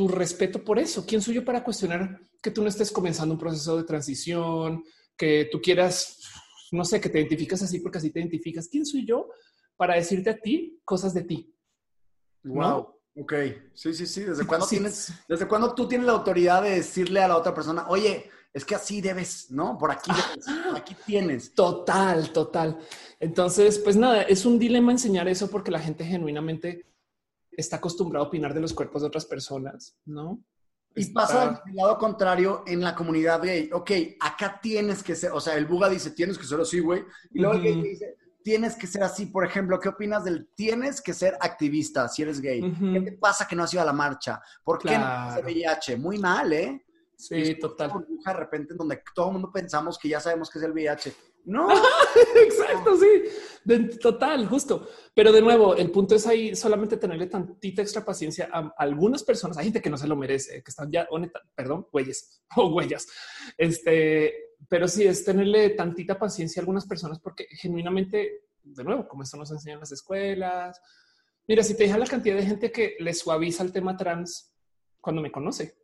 tu respeto por eso. ¿Quién soy yo para cuestionar que tú no estés comenzando un proceso de transición, que tú quieras, no sé, que te identificas así porque así te identificas? ¿Quién soy yo para decirte a ti cosas de ti? Wow. Ok, sí, sí, sí. ¿Desde cuándo tienes, desde cuándo tú tienes la autoridad de decirle a la otra persona, oye, es que así debes, ¿no? Por aquí, por aquí tienes. Total, total. Entonces, pues nada, es un dilema enseñar eso porque la gente genuinamente está acostumbrada a opinar de los cuerpos de otras personas, ¿no? Y pasa del lado contrario en la comunidad gay. Ok, acá tienes que ser, o sea, el buga dice, tienes que ser así, güey. Y luego el gay dice, tienes que ser así. Por ejemplo, ¿qué opinas del tienes que ser activista si eres gay? ¿Qué te pasa que no has ido a la marcha? ¿Por qué no no VIH? Muy mal, ¿eh? Sí, total. De repente en donde todo el mundo pensamos que ya sabemos qué es el VIH. No. [LAUGHS] Exacto, sí. total, justo. Pero de nuevo, el punto es ahí solamente tenerle tantita extra paciencia a algunas personas. Hay gente que no se lo merece, que están ya, honesta, perdón, güeyes [LAUGHS] o huellas. Este, pero sí es tenerle tantita paciencia a algunas personas porque genuinamente, de nuevo, como esto nos enseñan las escuelas. Mira, si te deja la cantidad de gente que le suaviza el tema trans cuando me conoce,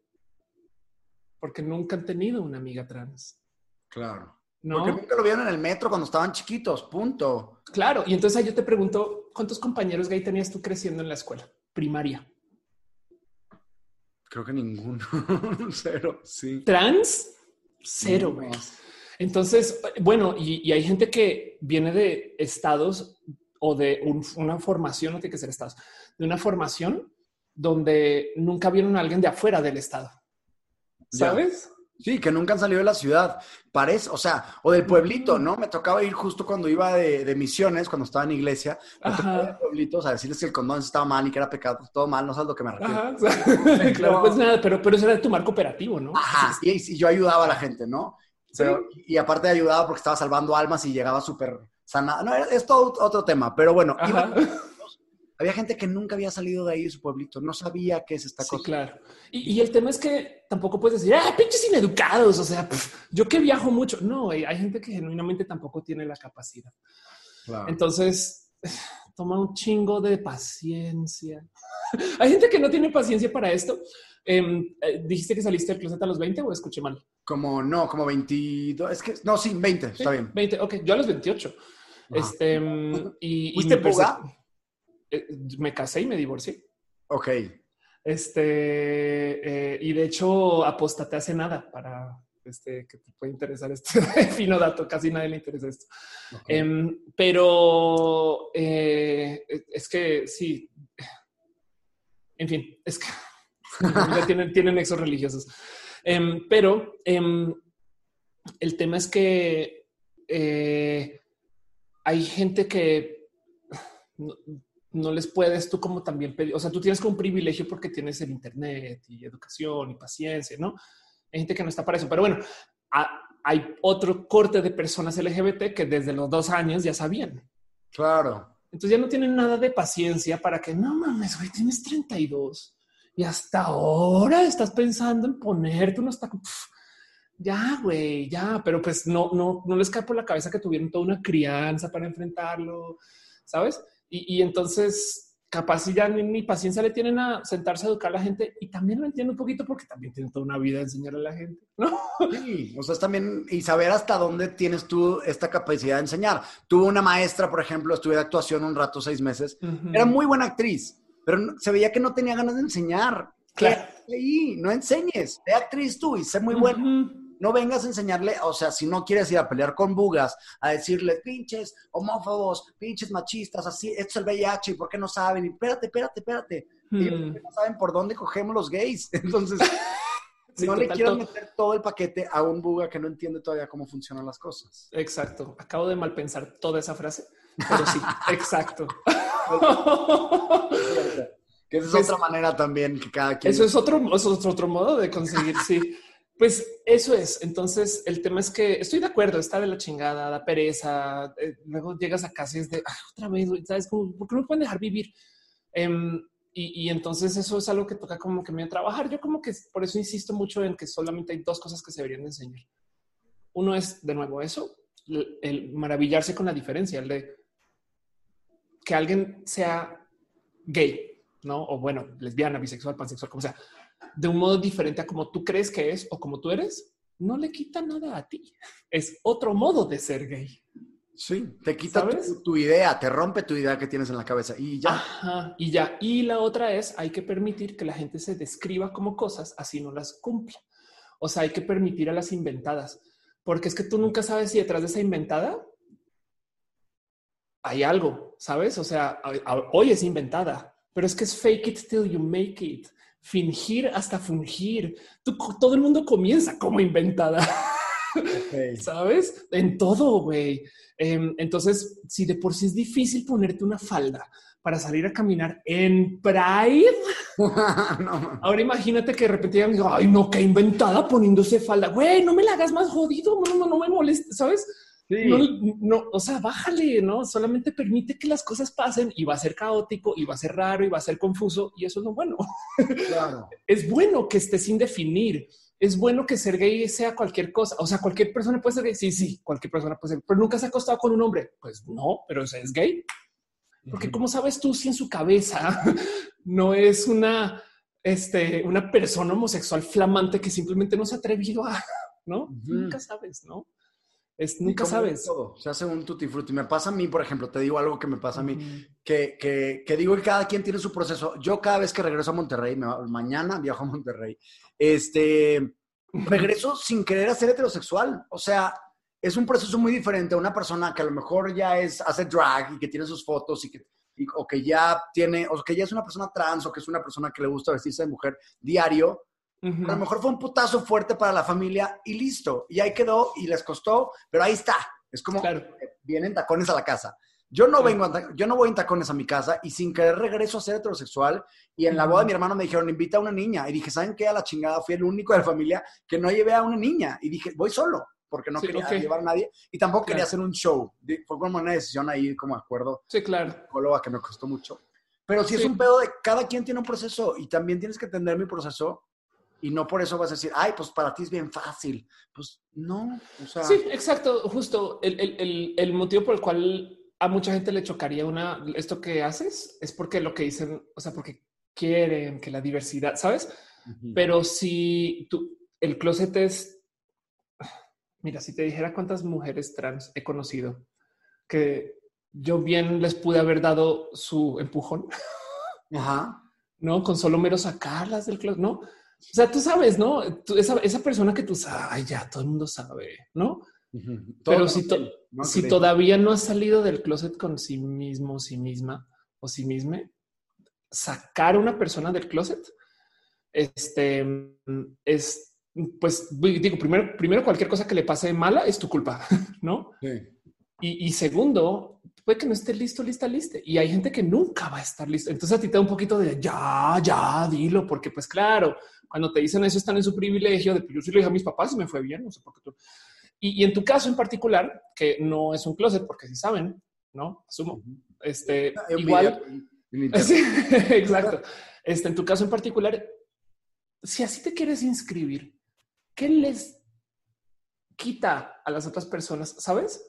porque nunca han tenido una amiga trans. Claro. ¿No? Porque nunca lo vieron en el metro cuando estaban chiquitos, punto. Claro, y entonces yo te pregunto, ¿cuántos compañeros gay tenías tú creciendo en la escuela primaria? Creo que ninguno. [LAUGHS] Cero, sí. Trans, cero, güey. Entonces, bueno, y, hay gente que viene de estados o de una formación, no tiene que ser estados, de una formación donde nunca vieron a alguien de afuera del estado. ¿Sabes? Sí, que nunca han salido de la ciudad. Parece, o sea, o del pueblito, ¿no? Me tocaba ir justo cuando iba de, misiones, cuando estaba en iglesia, me tocaba ir pueblitos a decirles que el condón estaba mal y que era pecado, pues, todo mal, no sabes lo que me refiero. [LAUGHS] claro, pues nada, pero, pero eso era tu marco operativo, ¿no? Ajá, y, yo ayudaba a la gente, ¿no? y aparte ayudaba porque estaba salvando almas y llegaba súper sanada. No, es todo otro tema, pero bueno, había gente que nunca había salido de ahí de su pueblito, no sabía qué es esta sí, cosa. Claro. Y, el tema es que tampoco puedes decir, ah, pinches ineducados. O sea, yo que viajo mucho. No, hay gente que genuinamente tampoco tiene la capacidad. Entonces, [SIGHS] toma un chingo de paciencia. [LAUGHS] hay gente que no tiene paciencia para esto. Em, eh, ¿Dijiste que saliste del closet a los 20 o escuché mal? Como no, como 22. Es que no, sí, 20, está bien. 20, ok, yo a los 28. Este, em, y, ¿Fuiste y eh, me casé y me divorcié. Ok. Este, eh, y de hecho apostaté hace nada para este, que te puede interesar este [LAUGHS] fino dato, casi nadie le interesa esto. Em, pero eh, es que sí, en fin, es que [LAUGHS] tienen, tienen nexos religiosos. Em, pero em, el tema es que hay gente que no les puedes tú como también pedir, o sea, tú tienes como un privilegio porque tienes el Internet y educación y paciencia, ¿no? Hay gente que no está para eso, pero bueno, hay otro corte de personas LGBT que desde los dos años ya sabían. Claro. Entonces ya no tienen nada de paciencia para que no mames, güey, tienes 32 y hasta ahora estás pensando en ponerte unos tacos. Ya, güey, ya, pero pues no, no, no les cae por la cabeza que tuvieron toda una crianza para enfrentarlo, ¿sabes? Y, entonces, capaz si ya ni, paciencia le tienen a sentarse a educar a la gente. Y también lo entiendo un poquito porque también tienen toda una vida de enseñar a la gente, ¿no? Sí, o sea, es también y saber hasta dónde tienes tú esta capacidad de enseñar. Tuve una maestra, por ejemplo, estuve de actuación un rato, seis meses. Era muy buena actriz, pero se veía que no tenía ganas de enseñar. Claro. no enseñes, ve actriz tú y sé muy buena no vengas a enseñarle, o sea, si no quieres ir a pelear con bugas, a decirle pinches homófobos, pinches machistas, así, esto es el VIH, ¿y por qué no saben? Y espérate, espérate, espérate. Hmm. no saben por dónde cogemos los gays. [LAUGHS] Entonces, no le quiero meter todo el paquete a un buga que no entiende todavía cómo funcionan las cosas. Exacto. Acabo de malpensar toda esa frase, pero sí, [LAUGHS] exacto. que esa es otra manera también que cada quien. Eso es otro, eso es otro modo de conseguir, sí. Pues eso es. Entonces, el tema es que estoy de acuerdo, está de la chingada, da pereza. Eh, luego llegas a casa y es de otra vez, sabes, como, ¿por qué no me pueden dejar vivir? Em, y, entonces eso es algo que toca como que me trabajar. Yo como que por eso insisto mucho en que solamente hay dos cosas que se deberían enseñar. Uno es de nuevo eso, el maravillarse con la diferencia, el de que alguien sea gay, no? O bueno, lesbiana, bisexual, pansexual, como sea de un modo diferente a como tú crees que es o como tú eres, no le quita nada a ti. Es otro modo de ser gay. Sí, te quita tu, idea, te rompe tu idea que tienes en la cabeza y ya. y ya. Y la otra es, hay que permitir que la gente se describa como cosas, así no las cumpla. O sea, hay que permitir a las inventadas, porque es que tú nunca sabes si detrás de esa inventada hay algo, ¿sabes? O sea, hoy es inventada, pero es que es fake it till you make it fingir hasta fungir. todo el mundo comienza como inventada. [LAUGHS] ¿Sabes? En todo, güey. Em, entonces, si de por sí es difícil ponerte una falda para salir a caminar en Pride, [LAUGHS] ahora imagínate que de repente digan, ay, no, qué inventada poniéndose falda. Güey, no me la hagas más jodido, no, no, no me moleste, ¿sabes? No, no, o sea, bájale, no solamente permite que las cosas pasen y va a ser caótico y va a ser raro y va a ser confuso y eso es lo bueno. Claro. [LAUGHS] es bueno que esté sin definir. Es bueno que ser gay sea cualquier cosa. O sea, cualquier persona puede ser gay. Sí, sí, cualquier persona puede ser, pero nunca se ha acostado con un hombre. Pues no, pero es gay. Porque cómo sabes tú si en su cabeza [LAUGHS] no es una, este, una persona homosexual flamante que simplemente no se ha atrevido a, [LAUGHS] no? Nunca sabes, no? Es, nunca sabes. Todo. Se hace un tutti frutti. Me pasa a mí, por ejemplo, te digo algo que me pasa a mí, que, que, que, digo que cada quien tiene su proceso. Yo cada vez que regreso a Monterrey, me, mañana viajo a Monterrey, este, regreso sin querer ser heterosexual. O sea, es un proceso muy diferente a una persona que a lo mejor ya es, hace drag y que tiene sus fotos y que, o que ya tiene, o que ya es una persona trans o que es una persona que le gusta vestirse de mujer diario a lo mejor fue un putazo fuerte para la familia y listo. Y ahí quedó y les costó, pero ahí está. Es como vienen tacones a la casa. Yo no vengo, yo no voy en tacones a mi casa y sin querer regreso a ser heterosexual. Y en la boda de mi hermano me dijeron, invita a una niña. Y dije, ¿saben qué? A la chingada fui el único de la familia que no llevé a una niña. Y dije, voy solo, porque no quería llevar a nadie. Y tampoco quería hacer un show. Fue como una decisión ahí, como acuerdo. Sí, claro. Que me costó mucho. Pero sí, es un pedo de cada quien tiene un proceso y también tienes que entender mi proceso y no por eso vas a decir, ay, pues para ti es bien fácil. Pues no. O sea... Sí, exacto. Justo el, el, el, motivo por el cual a mucha gente le chocaría una, esto que haces es porque lo que dicen, o sea, porque quieren que la diversidad, ¿sabes? Pero si tú, el closet es, mira, si te dijera cuántas mujeres trans he conocido, que yo bien les pude haber dado su empujón. Ajá. No, con solo mero sacarlas del closet, no o sea, tú sabes, ¿no? esa, persona que tú sabes, ay, ya todo el mundo sabe, ¿no? Pero si, si todavía no has salido del closet con sí mismo, sí misma o sí misma, sacar a una persona del closet, este es, pues digo, primero, primero cualquier cosa que le pase mala es tu culpa, [LAUGHS] ¿no? Y, y, segundo, puede que no esté listo, lista, lista. Y hay gente que nunca va a estar listo. Entonces a ti te da un poquito de ya, ya, dilo, porque pues claro, cuando te dicen eso están en su privilegio de, pues, yo sí le dije a mis papás y me fue bien, no sé por qué tú. Y, en tu caso en particular, que no es un closet, porque si saben, ¿no? Asumo. Este, igual. [LAUGHS] exacto. Este, en tu caso en particular, si así te quieres inscribir, ¿qué les quita a las otras personas? ¿Sabes?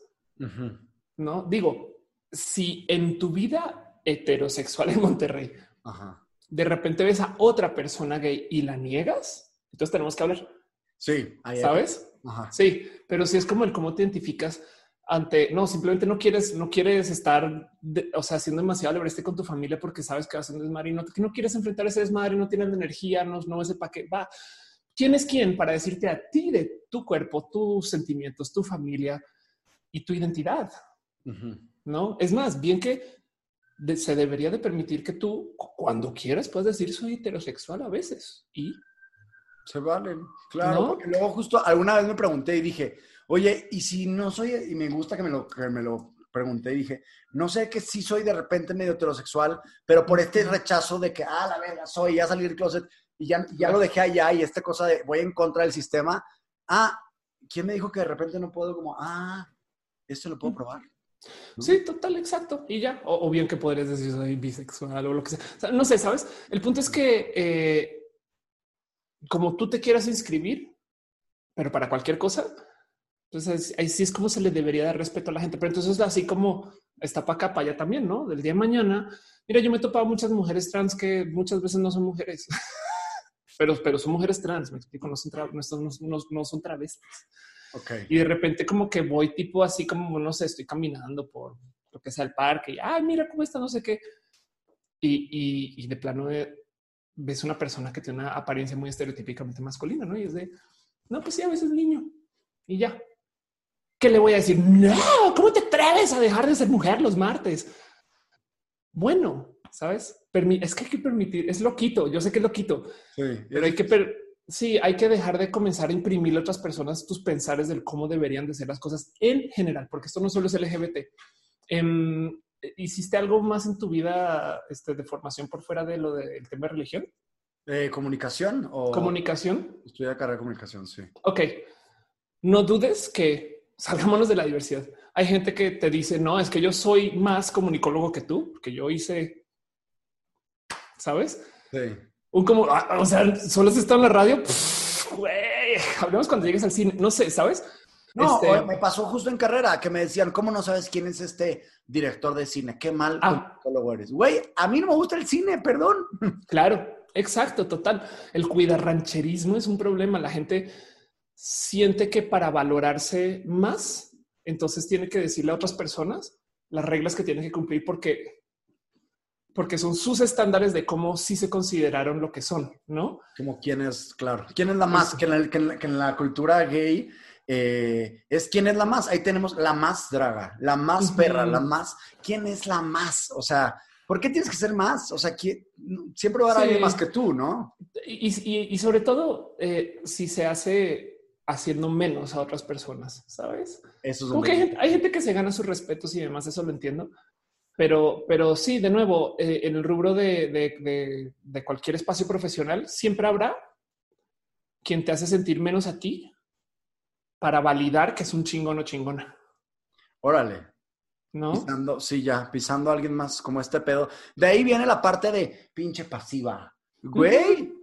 No digo, si en tu vida heterosexual en Monterrey Ajá de repente ves a otra persona gay y la niegas, entonces tenemos que hablar. Sí, ¿sabes? Sí, pero si es como el cómo te identificas ante, no, simplemente no quieres, no quieres estar, o sea, siendo demasiado alebreste con tu familia porque sabes que vas a un desmadre y no, que no quieres enfrentar ese desmadre, no tienes energía, no, no ese para qué va. ¿Quién es quién para decirte a ti de tu cuerpo, tus sentimientos, tu familia y tu identidad? No es más bien que se debería de permitir que tú cuando quieras puedas decir soy heterosexual a veces y se valen. Claro, porque luego justo alguna vez me pregunté y dije, oye, y si no soy, y me gusta que me lo, que me lo pregunté y dije, no sé que sí soy de repente medio heterosexual, pero por este rechazo de que, ah, la verga, soy, ya salí del closet y ya, ya lo dejé allá y esta cosa de voy en contra del sistema, ah, ¿quién me dijo que de repente no puedo como, ah, esto lo puedo probar? Sí, total, exacto. Y ya, o, bien que podrías decir soy bisexual o lo que sea. no sé, sabes. El punto es que eh, como tú te quieras inscribir, pero para cualquier cosa, entonces ahí sí es como se le debería dar respeto a la gente. Pero entonces así como está para acá, para allá también, no? Del día de mañana. Mira, yo me he topado muchas mujeres trans que muchas veces no son mujeres, [LAUGHS] pero, pero son mujeres trans. Me explico, no son, no, no son travestis. Y de repente como que voy tipo así como, no sé, estoy caminando por lo que sea el parque y, ay, mira cómo está, no sé qué. Y, y, de plano ves una persona que tiene una apariencia muy estereotípicamente masculina, ¿no? Y es de, no, pues sí, a veces niño. Y ya. ¿Qué le voy a decir? No, ¿cómo te atreves a dejar de ser mujer los martes? Bueno, ¿sabes? es que hay que permitir, es loquito, yo sé que es loquito, sí, pero hay que, Sí, hay que dejar de comenzar a imprimir a otras personas tus pensares del cómo deberían de ser las cosas en general, porque esto no solo es LGBT. Em, ¿Hiciste algo más en tu vida este, de formación por fuera de lo del tema de religión? Eh, ¿Comunicación? O... ¿Comunicación? Estudié carrera de comunicación, sí. Ok. No dudes que salgámonos de la diversidad. Hay gente que te dice, no, es que yo soy más comunicólogo que tú, porque yo hice, ¿sabes? Sí un como, ah, o sea, solo se está en la radio. Güey, hablemos cuando llegues al cine. No sé, ¿sabes? No, este me pasó justo en carrera que me decían, ¿cómo no sabes quién es este director de cine? Qué mal ah. eres. Güey, a mí no me gusta el cine, perdón. [LAUGHS] Claro, exacto, total. El cuidarrancherismo es un problema. La gente siente que para valorarse más entonces tiene que decirle a otras personas las reglas que tienen que cumplir porque porque son sus estándares de cómo sí se consideraron lo que son, ¿no? Como quién es, claro. ¿Quién es la más? Que en la, cultura gay eh, es quién es la más. Ahí tenemos la más draga, la más perra, la más. ¿Quién es la más? O sea, ¿por qué tienes que ser más? O sea, siempre va a haber alguien más que tú, ¿no? Y, sobre todo, eh, si se hace haciendo menos a otras personas, ¿sabes? Eso es hay, gente, hay gente que se gana sus respetos y demás, eso lo entiendo pero, pero sí, de nuevo, eh, en el rubro de, cualquier espacio profesional, siempre habrá quien te hace sentir menos a ti para validar que es un chingón o chingona. Órale. ¿No? Pisando, sí, ya, pisando a alguien más como este pedo. De ahí viene la parte de pinche pasiva. Güey,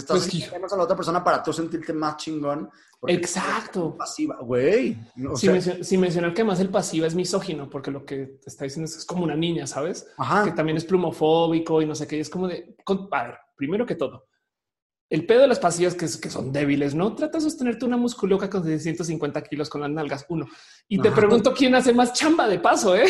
estás pues, a la otra persona para tú sentirte más chingón. Exacto. Pasiva, güey. sin, mencionar que más el pasiva es misógino, porque lo que te está diciendo es, como una niña, ¿sabes? Que también es plumofóbico y no sé qué. es como de, a ver, primero que todo, el pedo de las pasivas que, que son débiles, ¿no? Trata de sostenerte una musculoca con 150 kilos con las nalgas, uno. Y te pregunto quién hace más chamba de paso, ¿eh?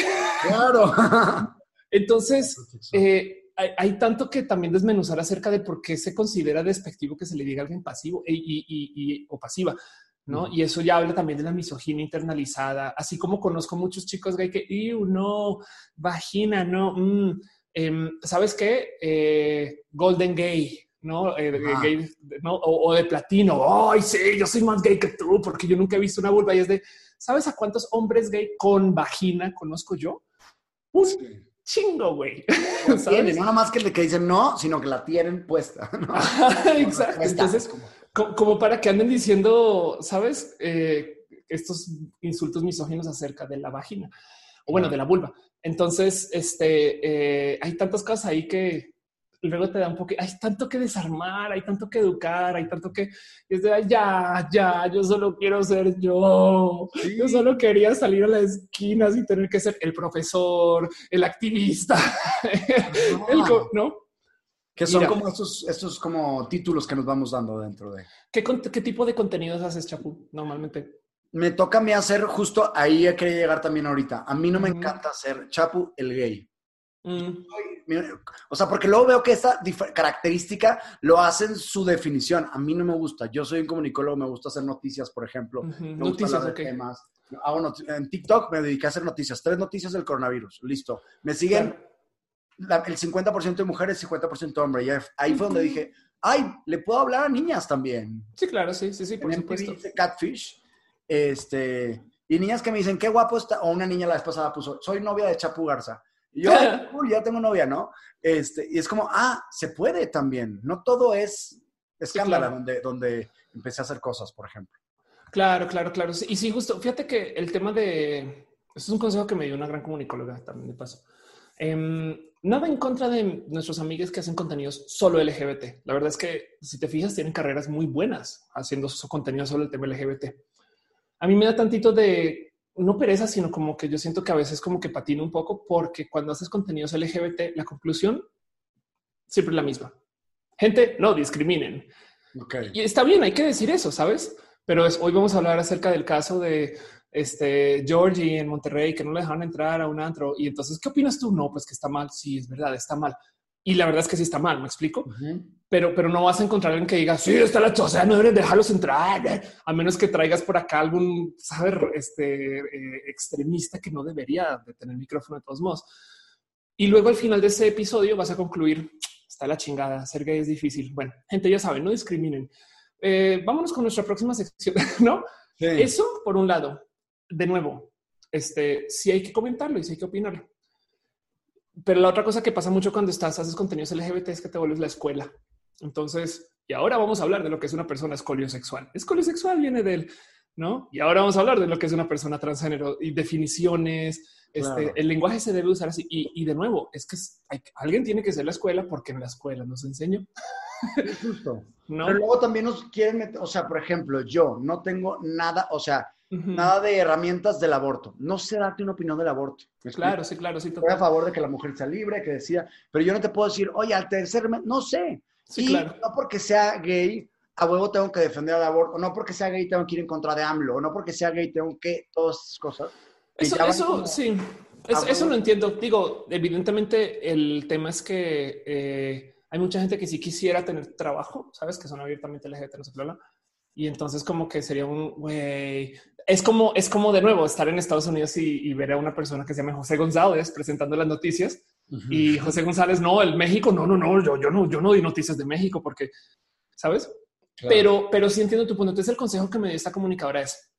Claro. [LAUGHS] Entonces, eh, hay, tanto que también desmenuzar acerca de por qué se considera despectivo que se le diga a alguien pasivo e, y, o pasiva. ¿no? Y eso ya habla también de la misoginia internalizada, así como conozco muchos chicos gay que, no, vagina, no, mm, em, ¿sabes qué? Eh, golden gay, ¿no? Eh, gay, ¿no? O, de platino, ay, sí, yo soy más gay que tú, porque yo nunca he visto una vulva y es de, ¿sabes a cuántos hombres gay con vagina conozco yo? Chingo, güey. [LAUGHS] [LAUGHS] No nada más que el de que dicen no, sino que la tienen puesta. Exacto. Entonces, como, para que anden diciendo, ¿sabes? Eh, estos insultos misóginos acerca de la vagina o bueno, de la vulva. Entonces, este, eh, hay tantas cosas ahí que, luego te da un poco, hay tanto que desarmar, hay tanto que educar, hay tanto que es de ya, ya, yo solo quiero ser yo. Yo solo quería salir a la esquina sin tener que ser el profesor, el activista, [LAUGHS] el, ¿no? Que son como estos, estos como títulos que nos vamos dando dentro de. ¿Qué, qué tipo de contenidos haces, Chapu, normalmente? Me toca a mí hacer justo ahí querido llegar también ahorita. A mí no me encanta hacer Chapu el gay. Mm. O sea, porque luego veo que esta característica lo hacen su definición. A mí no me gusta. Yo soy un comunicólogo, me gusta hacer noticias, por ejemplo. noticias, de temas. en TikTok me dediqué a hacer noticias. Tres noticias del coronavirus. Listo. Me siguen el 50% de mujeres, y 50% de hombres. Y ahí fue donde dije, ay, le puedo hablar a niñas también. Sí, claro, sí, sí, sí, por supuesto. Catfish. Este, y niñas que me dicen, qué guapo está. O una niña la vez pasada puso, soy novia de Chapu Garza. Y yo, [LAUGHS] ya tengo novia, ¿no? Este, y es como, ah, se puede también. No todo es escándalo donde, donde empecé a hacer cosas, por ejemplo. Claro, claro, claro. Y sí, justo, fíjate que el tema de... Esto es un consejo que me dio una gran comunicóloga también de paso. Em, nada en contra de nuestros amigos que hacen contenidos solo LGBT. La verdad es que si te fijas, tienen carreras muy buenas haciendo su contenido sobre el tema LGBT. A mí me da tantito de no pereza, sino como que yo siento que a veces como que patina un poco porque cuando haces contenidos LGBT, la conclusión siempre es la misma. Gente, no discriminen. Y está bien, hay que decir eso, ¿sabes? Pero hoy vamos a hablar acerca del caso de este Georgie en Monterrey que no le dejaron entrar a un antro. Y entonces, ¿qué opinas tú? No, pues que está mal. Sí, es verdad, está mal. Y la verdad es que sí está mal, ¿me explico? pero, pero no vas a encontrar alguien que diga, sí, está la sea, no debes dejarlos entrar, a menos que traigas por acá algún, saber, este eh, extremista que no debería de tener micrófono de todos modos. Y luego al final de ese episodio vas a concluir, está la chingada, ser gay es difícil. Bueno, gente ya sabe, no discriminen. Eh, vámonos con nuestra próxima sección, [LAUGHS] ¿no? Eso por un lado. De nuevo, este, sí hay que comentarlo y sí hay que opinarlo. Pero la otra cosa que pasa mucho cuando estás, haces contenidos LGBT es que te vuelves la escuela. Entonces, y ahora vamos a hablar de lo que es una persona escoliosexual. Escoliosexual viene del, ¿no? Y ahora vamos a hablar de lo que es una persona transgénero y definiciones. Este, el lenguaje se debe usar así. Y, de nuevo, es que alguien tiene que ser la escuela porque en la escuela nos enseñó. Justo. [LAUGHS] ¿No? Pero luego también nos quieren meter, o sea, por ejemplo, yo no tengo nada, o sea, nada de herramientas del aborto. No sé darte una opinión del aborto. Claro, sí, claro, sí. Estoy a favor de que la mujer sea libre, que decida, pero yo no te puedo decir, oye, al tercer mes, no sé. Sí, claro. No porque sea gay, a huevo tengo que defender al aborto, no porque sea gay tengo que ir en contra de AMLO, no porque sea gay tengo que todas esas cosas. Eso, eso sí, eso lo entiendo. Digo, evidentemente el tema es que eh, hay mucha gente que sí quisiera tener trabajo, sabes, que son abiertamente LGBT, no sé, bla, Y entonces como que sería un güey. Es como, es como de nuevo estar en Estados Unidos y, ver a una persona que se llama José González presentando las noticias y José González, no, el México, no, no, no, yo, yo no, yo no doy noticias de México porque, ¿sabes? Pero, pero sí entiendo tu punto. Entonces el consejo que me dio esta comunicadora es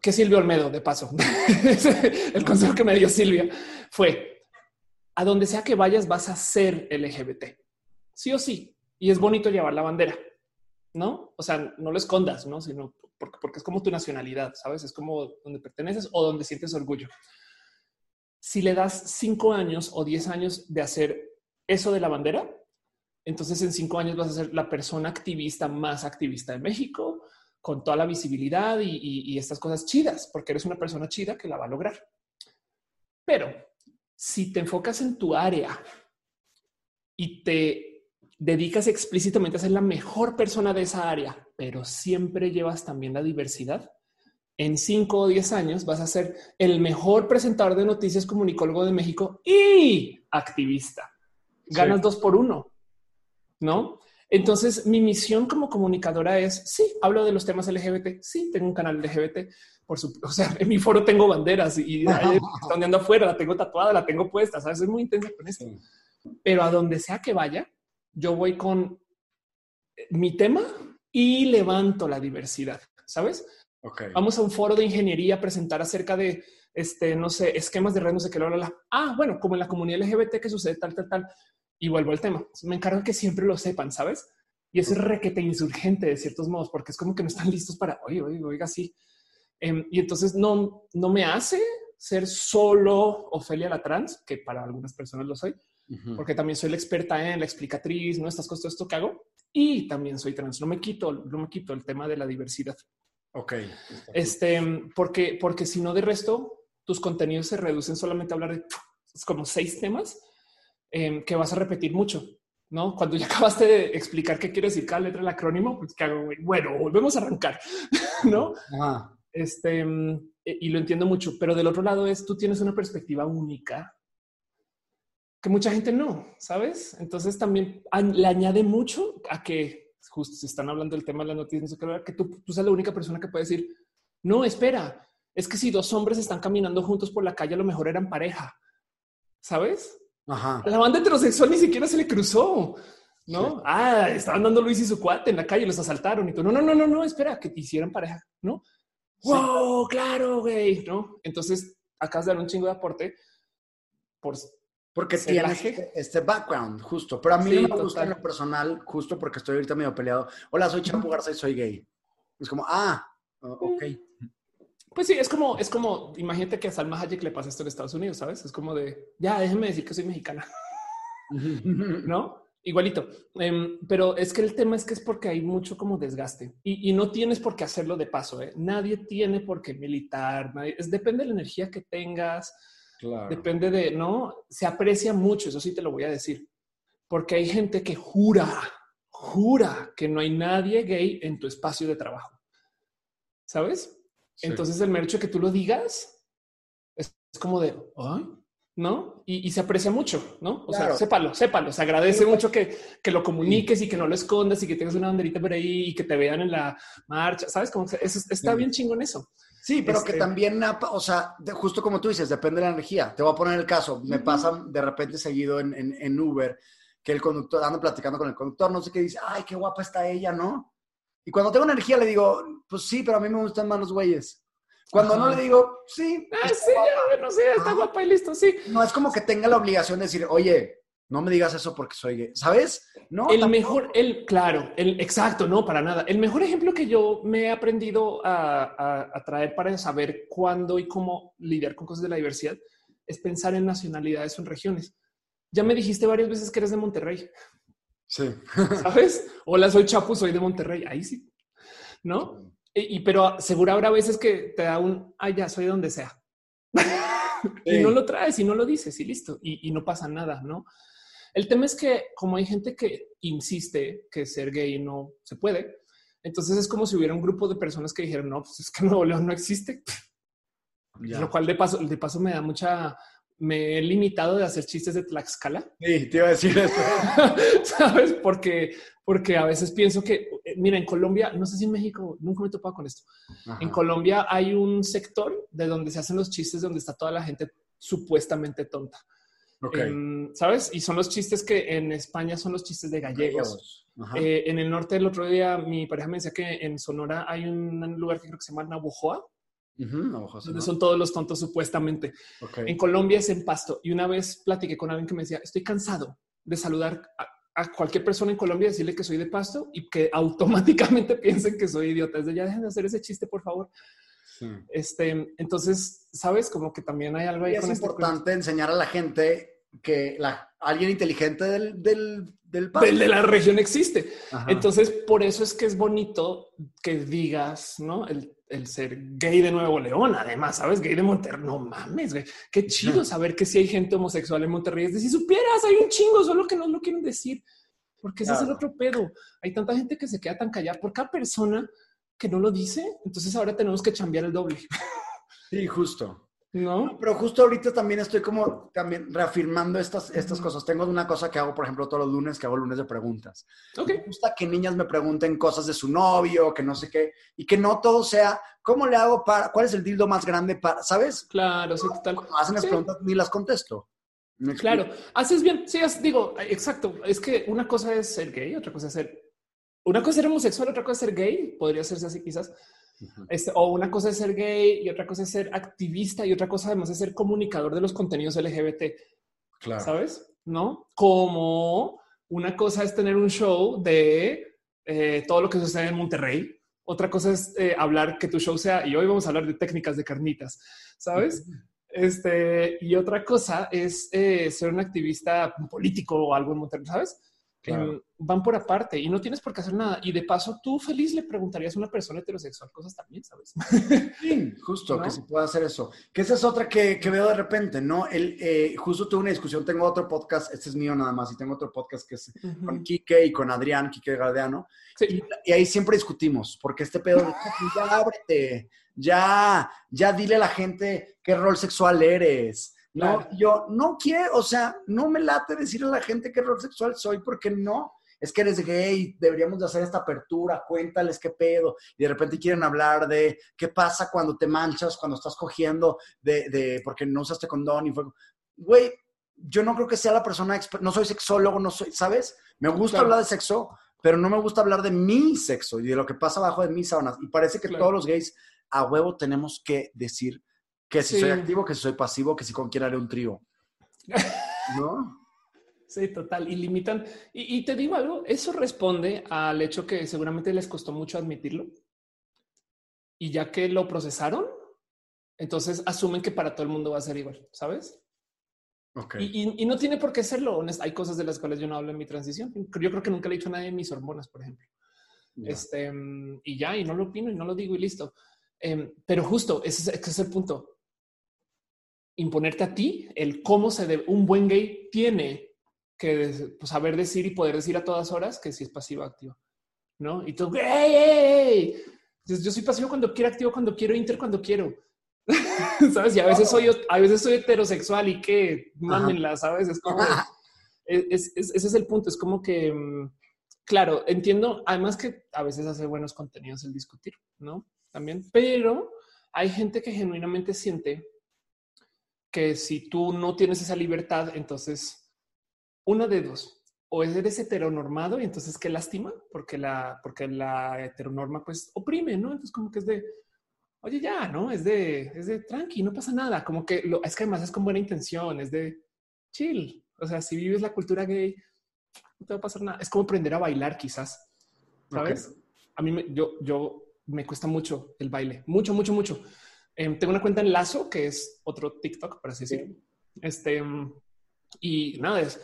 que Silvia Olmedo, de paso, [LAUGHS] el consejo que me dio Silvia fue a donde sea que vayas vas a ser LGBT, sí o sí. Y es bonito llevar la bandera, no? O sea, no lo escondas, no, sino porque, es como tu nacionalidad, sabes? Es como donde perteneces o donde sientes orgullo. Si le das cinco años o diez años de hacer eso de la bandera, entonces en cinco años vas a ser la persona activista más activista de México, con toda la visibilidad y, estas cosas chidas, porque eres una persona chida que la va a lograr. Pero si te enfocas en tu área y te dedicas explícitamente a ser la mejor persona de esa área, pero siempre llevas también la diversidad, en cinco o diez años vas a ser el mejor presentador de noticias comunicólogo de México y activista. Ganas dos por uno. ¿no? Entonces, mi misión como comunicadora es, sí, hablo de los temas LGBT, sí, tengo un canal LGBT, por supuesto, o sea, en mi foro tengo banderas y [LAUGHS] están andando afuera, la tengo tatuada, la tengo puesta, ¿sabes? Es muy intensa con eso. Pero a donde sea que vaya, yo voy con mi tema y levanto la diversidad, ¿sabes? Vamos a un foro de ingeniería a presentar acerca de, este, no sé, esquemas de red, no sé qué, la, Ah, bueno, como en la comunidad LGBT que sucede tal, tal, tal y vuelvo al tema. Me encargo que siempre lo sepan, sabes? Y es requete insurgente de ciertos modos, porque es como que no están [LAUGHS] listos para, oye, oye, oiga, sí. Em, y entonces no, no me hace ser solo Ofelia la trans, que para algunas personas lo soy, porque también soy la experta en la explicatriz, no estas cosas, esto que hago. Y también soy trans. No me quito, no me quito el tema de la diversidad. Ok. Este, porque, porque si no, de resto, tus contenidos se reducen solamente a hablar de como seis temas Em, que vas a repetir mucho. No, cuando ya [LAUGHS] acabaste de explicar qué quiere decir cada letra del acrónimo, pues que hago, bueno, volvemos a arrancar, [LAUGHS] no? Este em, e, y lo entiendo mucho, pero del otro lado es tú tienes una perspectiva única que mucha gente no sabes. Entonces también le añade mucho a que justo se están hablando del tema de las noticias, que tú, tú seas la única persona que puede decir no, espera, es que si dos hombres están caminando juntos por la calle, a lo mejor eran pareja, sabes? Ajá. la banda heterosexual ni siquiera se le cruzó. No, ah, estaban dando Luis y su cuate en la calle, los asaltaron y todo. No, no, no, no, no, espera, que te hicieran pareja, no? Wow, claro, güey, no? Entonces acabas de dar un chingo de aporte por porque tienes este, este, background, justo. Pero a mí no me gusta en lo personal, justo porque estoy ahorita medio peleado. Hola, soy Chapo Garza y soy gay. Es como, ah, ok. Pues sí, es como, es como, imagínate que a Salma Hayek le pasa esto en Estados Unidos, ¿sabes? Es como de, ya, déjenme decir que soy mexicana. [LAUGHS] ¿No? Igualito. Em, pero es que el tema es que es porque hay mucho como desgaste y, no tienes por qué hacerlo de paso. ¿eh? Nadie tiene por qué militar. es, depende de la energía que tengas. Depende de, no, se aprecia mucho. Eso sí te lo voy a decir. Porque hay gente que jura, jura que no hay nadie gay en tu espacio de trabajo. ¿Sabes? Entonces el mercho que tú lo digas es, como de, ¿no? Y, se aprecia mucho, ¿no? O sea, sépalo, sépalo. Se agradece mucho que, que, lo comuniques y que no lo escondas y que tengas una banderita por ahí y que te vean en la marcha, ¿sabes? Como eso, está bien chingón eso. Sí, pero que este también, o sea, justo como tú dices, depende de la energía. Te voy a poner el caso. Me pasa de repente seguido en, en, Uber que el conductor, ando platicando con el conductor, no sé qué dice, ay, qué guapa está ella, ¿no? Y cuando tengo energía le digo, pues sí, pero a mí me gustan más los güeyes. Cuando no le digo, sí. Ah, sí, no sé, está guapa y listo, sí. No es como que tenga la obligación de decir, oye, no me digas eso porque soy gay, ¿sabes? No. El mejor, el, claro, el exacto, no, para nada. El mejor ejemplo que yo me he aprendido a, a traer para saber cuándo y cómo lidiar con cosas de la diversidad es pensar en nacionalidades o en regiones. Ya me dijiste varias veces que eres de Monterrey. Sí. ¿Sabes? Hola, soy Chapu, soy de Monterrey. Ahí sí. ¿No? Y, pero seguro habrá veces que te da un, ay, ya soy donde sea. [LAUGHS] y no lo traes y no lo dices y listo. Y, no pasa nada, ¿no? El tema es que como hay gente que insiste que ser gay no se puede, entonces es como si hubiera un grupo de personas que dijeron, no, pues es que [LAUGHS] Nuevo León no existe. Lo cual de paso, de paso me da mucha, me he limitado de hacer chistes de Tlaxcala. Sí, te iba a decir eso. [LAUGHS] ¿Sabes? Porque, porque a veces pienso que, eh, mira, en Colombia, no sé si en México, nunca me he topado con esto. Ajá. En Colombia hay un sector de donde se hacen los chistes donde está toda la gente supuestamente tonta. Ok. Em, ¿Sabes? Y son los chistes que en España son los chistes de gallegos. Eh, en el norte del otro día, mi pareja me decía que en Sonora hay un lugar que creo que se llama Navojoa, donde son todos los tontos supuestamente. Ok. En Colombia es en Pasto. Y una vez platiqué con alguien que me decía, estoy cansado de saludar a, a cualquier persona en Colombia y decirle que soy de Pasto y que [LAUGHS] automáticamente piensen que soy idiota. Es de ya dejen de hacer ese chiste, por favor. Sí. Este, entonces, sabes, como que también hay algo ahí Y es con este importante enseñar a la gente que la, alguien inteligente del, del, del cuento. El de la región existe. Ajá. Entonces, por eso es que es bonito que digas, ¿no? El, el ser gay de Nuevo León, además, ¿sabes? Gay de Monterrey, no mames, güey. Qué chido saber que si hay gente homosexual en Monterrey. Es decir, si supieras, hay un chingo, solo que no lo quieren decir. Porque ese es el otro pedo. Hay tanta gente que se queda tan callada por cada persona que no lo dice. Entonces ahora tenemos que cambiar el doble, [LAUGHS] Sí, justo. ¿no? Pero justo ahorita también estoy como también reafirmando estas, estas cosas. Tengo una cosa que hago, por ejemplo, todos los lunes, que hago lunes de preguntas. Me gusta que niñas me pregunten cosas de su novio, que no sé qué, y que no todo sea, ¿cómo le hago para, cuál es el dildo más grande para, sabes? Claro, sí, total. Cuando hacen las Sí. preguntas ni las contesto. Claro, haces bien. Sí, es- digo, exacto. Es que una cosa es ser gay, otra cosa es ser, una cosa es ser homosexual, otra cosa es ser gay. Podría hacerse así quizás. Este, o una cosa es ser gay y otra cosa es ser activista y otra cosa además es ser comunicador de los contenidos LGBT, Claro. ¿sabes? ¿No? Como una cosa es tener un show de eh, todo lo que sucede en Monterrey. Otra cosa es eh, hablar que tu show sea, y hoy vamos a hablar de técnicas de carnitas, ¿sabes? Este, y otra cosa es eh, ser un activista político o algo en Monterrey, ¿sabes? Claro. Van por aparte y no tienes por qué hacer nada. Y de paso, tú feliz le preguntarías a una persona heterosexual cosas también, ¿sabes? [LAUGHS] Sí, justo, ¿No? que se pueda hacer eso. Que esa es otra que, que veo de repente, ¿no? El, eh, justo tuve una discusión, tengo otro podcast, este es mío nada más, y tengo otro podcast que es con Quique y con Adrián, Quique Gardeano, Sí. y, y ahí siempre discutimos, porque este pedo, de, ya ábrete, ya, ya dile a la gente qué rol sexual eres. No, yo no quiero, o sea, no me late decirle a la gente qué rol sexual soy, porque no. Es que eres gay, deberíamos de hacer esta apertura, cuéntales qué pedo. Y de repente quieren hablar de qué pasa cuando te manchas, cuando estás cogiendo, de, de porque no usaste condón y fue. Güey, yo no creo que sea la persona, no soy sexólogo, no soy, ¿sabes? Me gusta Claro. hablar de sexo, pero no me gusta hablar de mi sexo y de lo que pasa abajo de mis sábanas. Y parece que Claro. todos los gays a huevo tenemos que decir que si Sí. soy activo, que si soy pasivo, que si con quién haré un trío. [LAUGHS] ¿No? Sí, total. Y limitan. Y, y te digo algo, eso responde al hecho que seguramente les costó mucho admitirlo. Y ya que lo procesaron, entonces asumen que para todo el mundo va a ser igual, ¿sabes? Ok. Y, y- y no tiene por qué serlo. honest- Hay cosas de las cuales yo no hablo en mi transición. Yo creo que nunca le he dicho a nadie de mis hormonas, por ejemplo. Este, mm, y ya, y no lo opino y no lo digo y listo. Em, pero justo ese es, ese es el punto. Imponerte a ti el cómo se debe. Un buen gay tiene que pues, saber decir y poder decir a todas horas que si es pasivo activo. No? Y tú, ¡ey, ey, ey! Yo soy pasivo cuando quiero, activo cuando quiero, inter cuando quiero. [LAUGHS] sabes? Y a veces soy, a veces soy heterosexual y que mámenla, sabes? Es como, es- es- es- ese es el punto. Es como que, mm, claro, entiendo. Además que a veces hace buenos contenidos el discutir, no? También, pero hay gente que genuinamente siente que si tú no tienes esa libertad, entonces una de dos o eres heteronormado y entonces qué lástima porque la, porque la heteronorma pues oprime, no? Entonces como que es de, oye ya, no es de, es de tranqui, no pasa nada. Como que lo, es que además es con buena intención, es de chill. O sea, si vives la cultura gay, no te va a pasar nada. Es como aprender a bailar, quizás. Sabes? A mí me, yo, yo me cuesta mucho el baile, mucho, mucho, mucho. Em, tengo una cuenta en Lazo, que es otro TikTok, por así decirlo. Este mm, y nada es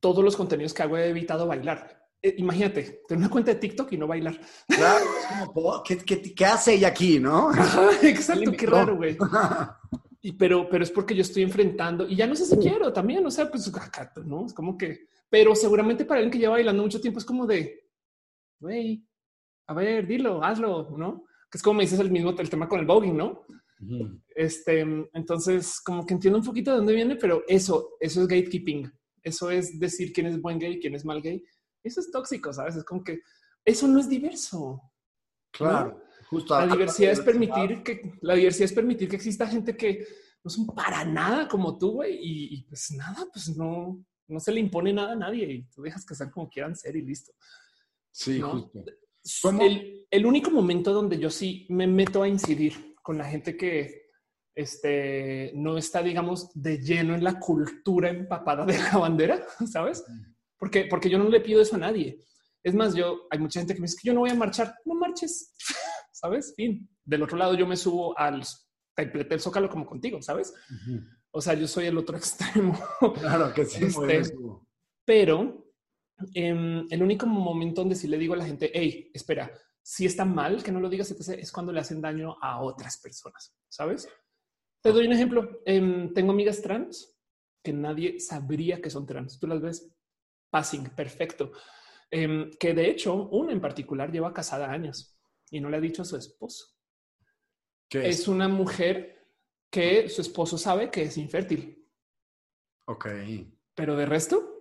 todos los contenidos que hago he evitado bailar. Eh, imagínate, tener una cuenta de TikTok y no bailar. Claro, es como, po- ¿qué, qué, qué hace ella aquí, no? [LAUGHS] Ajá, Exacto, ¿Quién qué raro, güey. Y pero, pero es porque yo estoy enfrentando y ya no sé si quiero también. O sea, pues no es como que, pero seguramente para alguien que lleva bailando mucho tiempo es como de, güey, a ver, dilo, hazlo, no? Que es como me dices el mismo el tema con el voguing, no? Este, entonces, como que entiendo un poquito de dónde viene, pero eso, eso es gatekeeping. Eso es decir quién es buen gay, quién es mal gay. Eso es tóxico, sabes? Es como que eso no es diverso. Claro, justo. La diversidad es permitir que la diversidad es permitir que exista gente que no son para nada como tú, güey, y, pues nada, pues no, no se le impone nada a nadie y tú dejas que sean como quieran ser y listo. Sí, justo. El, el, único momento donde yo sí me meto a incidir con la gente que este, no está, digamos, de lleno en la cultura empapada de la bandera, [LAUGHS] ¿sabes? Porque, porque yo no le pido eso a nadie. Es más, yo hay mucha gente que me dice que yo no voy a marchar. No marches, [LAUGHS] sabes? Fin. Del otro lado, yo me subo al templete del zócalo como contigo, sabes? O sea, yo soy el otro [LAUGHS] extremo. Claro que sí. Este, pero em, el único momento donde sí le digo a la gente, hey, espera, si está mal que no lo digas, es cuando le hacen daño a otras personas, sabes? Te doy un ejemplo. Em, tengo amigas trans que nadie sabría que son trans. Tú las ves passing, perfecto. Em, que de hecho, una en particular lleva casada años y no le ha dicho a su esposo. ¿Qué es? una mujer que su esposo sabe que es infértil. Ok. Pero de resto,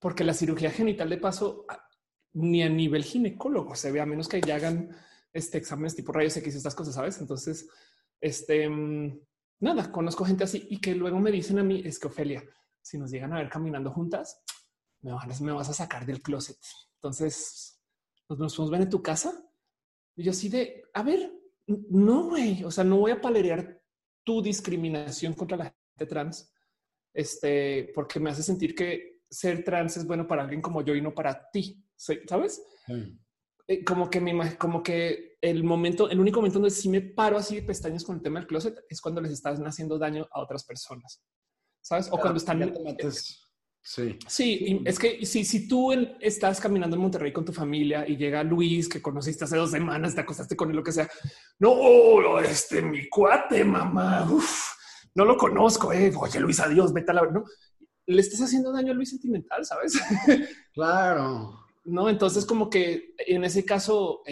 porque la cirugía genital de paso ni a nivel ginecólogo se ve a menos que ya hagan este exámenes tipo rayos X, estas cosas, sabes? Entonces, este mm, nada, conozco gente así y que luego me dicen a mí es que Ofelia, si nos llegan a ver caminando juntas, me vas, a sacar del closet. Entonces nos, nos podemos ver en tu casa. Y yo así de, a ver, no, güey, o sea, no voy a palerear tu discriminación contra la gente trans, este, porque me hace sentir que ser trans es bueno para alguien como yo y no para ti, ¿sabes? Eh, como que me como que el momento, el único momento donde sí me paro así de pestañas con el tema del closet es cuando les estás haciendo daño a otras personas, ¿sabes? O cuando están... Sí. Sí, es que si, si tú estás caminando en Monterrey con tu familia y llega Luis, que conociste hace dos semanas, te acostaste con él, lo que sea. No, este, mi cuate, mamá. no lo conozco. Eh. Oye, Luis, adiós, vete a la. No, le estás haciendo daño a Luis sentimental, sabes? [LAUGHS] Claro. no, entonces, como que en ese caso,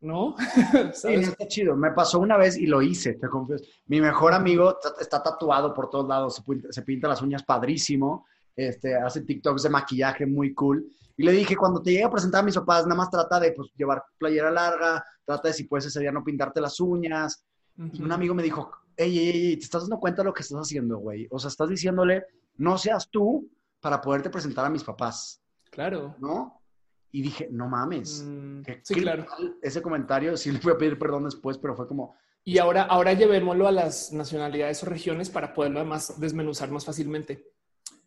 no, [LAUGHS] sí, está chido. Me pasó una vez y lo hice, te confieso. Mi mejor amigo está tatuado por todos lados, se pinta las uñas padrísimo este, hace TikToks de maquillaje muy cool. Y le dije, cuando te llegue a presentar a mis papás, nada más trata de pues, llevar playera larga, trata de si puedes ese día no pintarte las uñas. Y un amigo me dijo, ey, ey, ey, ¿te estás dando cuenta de lo que estás haciendo, güey? O sea, estás diciéndole, no seas tú para poderte presentar a mis papás. Claro. ¿No? Y dije, no mames. Mm, sí, claro. Ese comentario, sí le voy a pedir perdón después, pero fue como... Y ahora, ahora llevémoslo a las nacionalidades o regiones para poderlo además desmenuzar más fácilmente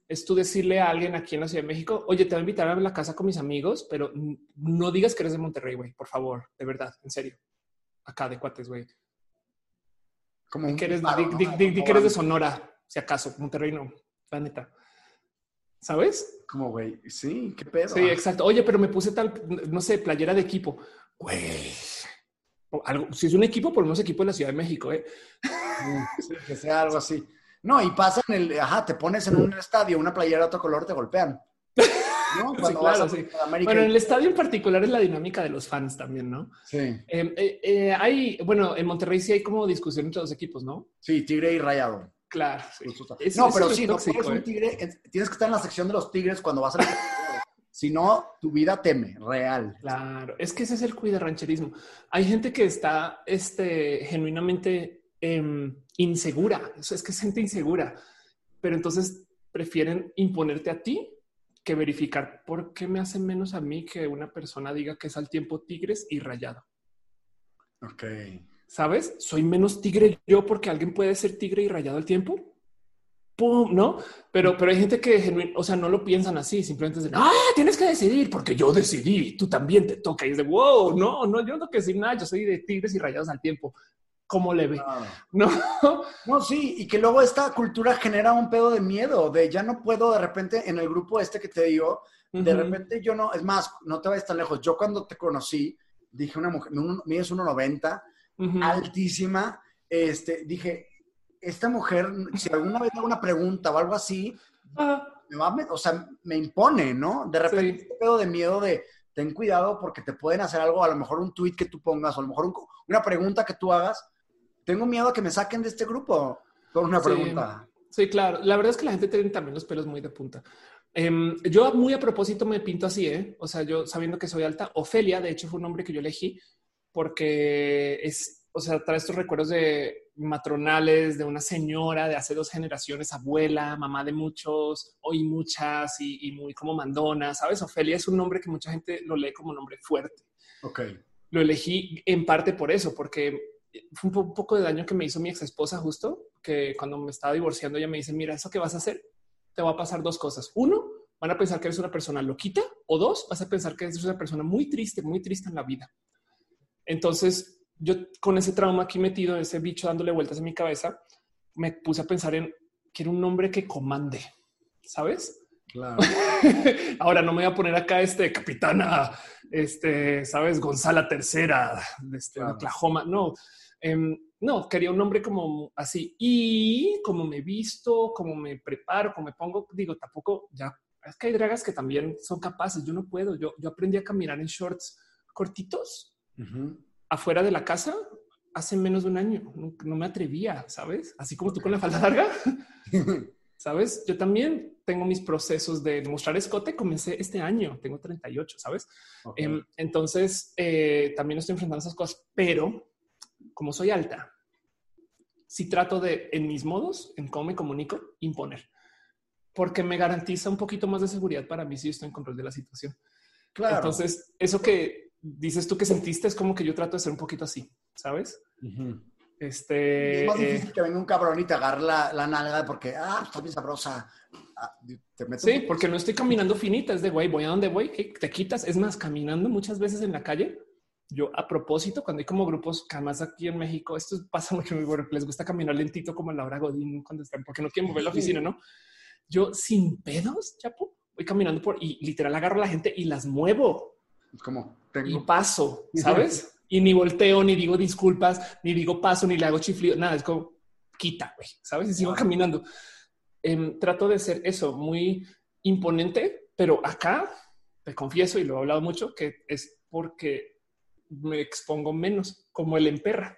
es tú decirle a alguien aquí en la Ciudad de México, oye, te voy a invitar a la casa con mis amigos, pero no digas que eres de Monterrey, güey, por favor, de verdad, en serio. Acá de cuates, güey. Como que eres, que eres de Sonora, si acaso, Monterrey no, la neta. ¿Sabes? Como, güey, sí, qué pedo. Sí, exacto. Oye, pero me puse tal, no sé, playera de equipo. Güey. Algo, si es un equipo, por lo menos equipo de la Ciudad de México, ¿eh? que sea algo así. No, y pasa en el, ajá, te pones en un estadio, una playera de otro color, te golpean. [LAUGHS] ¿no? sí, claro, sí. Bueno, en el estadio en particular es la dinámica de los fans también, ¿no? Sí. Eh, eh, eh, hay, bueno, en Monterrey sí hay como discusión entre los equipos, ¿no? Sí, tigre y rayado. Claro. no, pero sí, no un tigre, tienes que estar en la sección de los tigres cuando vas a la [LAUGHS] Si no, tu vida teme, real. Claro, es que ese es el cuida rancherismo. Hay gente que está este, genuinamente Em, insegura. Eso es que es gente insegura, pero entonces prefieren imponerte a ti que verificar por qué me hace menos a mí que una persona diga que es al tiempo tigres y rayado. Ok. ¿Sabes? Soy menos tigre yo porque alguien puede ser tigre y rayado al tiempo. ¡Pum! ¿No? Pero, pero hay gente que, o sea, no lo piensan así, simplemente de, ah, tienes que decidir porque yo decidí, tú también te toca. Y es de, wow, no, no, yo no que decir nada, yo soy de tigres y rayados al tiempo cómo le ve. [LAUGHS] No. no, sí, y que luego esta cultura genera un pedo de miedo, de ya no puedo de repente en el grupo este que te digo, de repente yo no, es más, no te vayas tan lejos. Yo cuando te conocí, dije una mujer, es 1,90, altísima, este, dije, esta mujer, si alguna vez hago una pregunta o algo así, me va, o sea, me impone, ¿no? De repente, sí. pedo de miedo de, ten cuidado porque te pueden hacer algo, a lo mejor un tweet que tú pongas, o a lo mejor una pregunta que tú hagas. Tengo miedo a que me saquen de este grupo con una pregunta. Sí, claro. La verdad es que la gente tiene también los pelos muy de punta. Em, yo muy a propósito me pinto así, ¿eh? O sea, yo sabiendo que soy alta, Ofelia, de hecho, fue un nombre que yo elegí porque es, o sea, trae estos recuerdos de matronales de una señora de hace dos generaciones, abuela, mamá de muchos, hoy muchas y, muy como mandona, ¿sabes? Ofelia es un nombre que mucha gente lo lee como nombre fuerte. Ok. Lo elegí en parte por eso, porque fue un poco de daño que me hizo mi ex esposa justo, que cuando me estaba divorciando ella me dice, mira, eso que vas a hacer, te va a pasar dos cosas. Uno, van a pensar que eres una persona loquita o dos, vas a pensar que eres una persona muy triste, muy triste en la vida. Entonces, yo con ese trauma aquí metido, ese bicho dándole vueltas en mi cabeza, me puse a pensar en quiero un nombre que comande, ¿sabes? Claro. [LAUGHS] Ahora no me voy a poner acá este capitana, este, sabes, Gonzala Tercera, de este, Oklahoma. No, em, no, quería un nombre como así. Y como me visto, como me preparo, como me pongo, digo, tampoco ya es que hay dragas que también son capaces. Yo no puedo. Yo, yo aprendí a caminar en shorts cortitos afuera de la casa hace menos de un año. No, me atrevía, sabes? Así como tú con la falda larga. [LAUGHS] Sabes? Yo también tengo mis procesos de mostrar escote. Comencé este año, tengo 38, sabes? Em, entonces eh, también estoy enfrentando esas cosas, pero como soy alta, si trato de en mis modos, en cómo me comunico, imponer, porque me garantiza un poquito más de seguridad para mí si estoy en control de la situación. Claro. Entonces, eso que dices tú que sentiste es como que yo trato de ser un poquito así, ¿sabes? Este. Es más difícil eh, que venga un cabrón y te agarre la, la nalga porque, ah, está bien sabrosa. Ah, sí, porque no estoy caminando finita, es de güey, voy a donde voy, te quitas. Es más, caminando muchas veces en la calle. Yo a propósito, cuando hay como grupos, más aquí en México, esto [LAUGHS] pasa mucho, les gusta caminar lentito como a la hora Godín cuando están, porque no quieren mover la oficina, ¿no? Yo sin pedos, chapo, voy caminando por y literal agarro a la gente y las muevo. Como y paso, ¿sabes? [LAUGHS] y ni volteo, ni digo disculpas, ni digo paso, ni le hago chiflido, nada, es como quita, güey, ¿sabes? Y sigo caminando. Em, trato de ser eso, muy imponente, pero acá te confieso y lo he hablado mucho que es porque me expongo menos, como el emperra.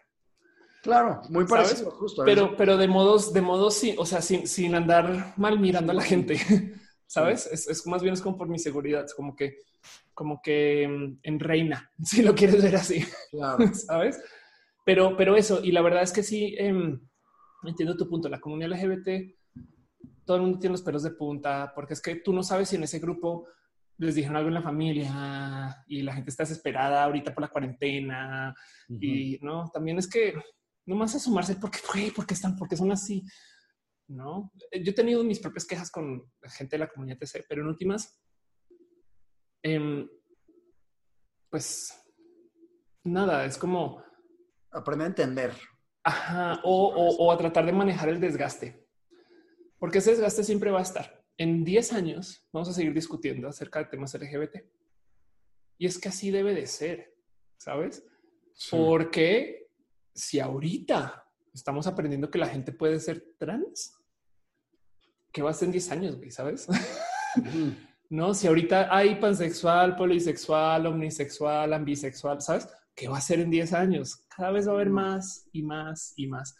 Claro, muy parecido, justo. Pero, pero de modos, de modos, sí, o sea, sin, sin andar mal mirando a la gente. [LAUGHS] ¿sabes? Es, más bien es como por mi seguridad, es como que, como que mm, en reina, [LAUGHS] si lo quieres ver así, [LAUGHS] ¿sabes? Pero, pero eso, y la verdad es que sí, em, entiendo tu punto, la comunidad LGBT, todo el mundo tiene los pelos de punta, porque es que tú no sabes si en ese grupo les dijeron algo en la familia y la gente está desesperada ahorita por la cuarentena y no, también es que no más asomarse porque, porque están, porque son así. ¿no? Yo he tenido mis propias quejas con gente de la comunidad TC, pero en últimas, em, pues nada, es como... Aprende a entender. Ajá, o, a tratar de manejar el desgaste, porque ese desgaste siempre va a estar. En 10 años vamos a seguir discutiendo acerca de temas LGBT. Y es que así debe de ser, ¿sabes? Porque si ahorita estamos aprendiendo que la gente puede ser trans. ¿Qué va a ser en 10 años, güey? ¿Sabes? No, si ahorita hay pansexual, polisexual, omnisexual, ambisexual, ¿sabes? ¿Qué va a ser en 10 años? Cada vez va a haber más y más y más.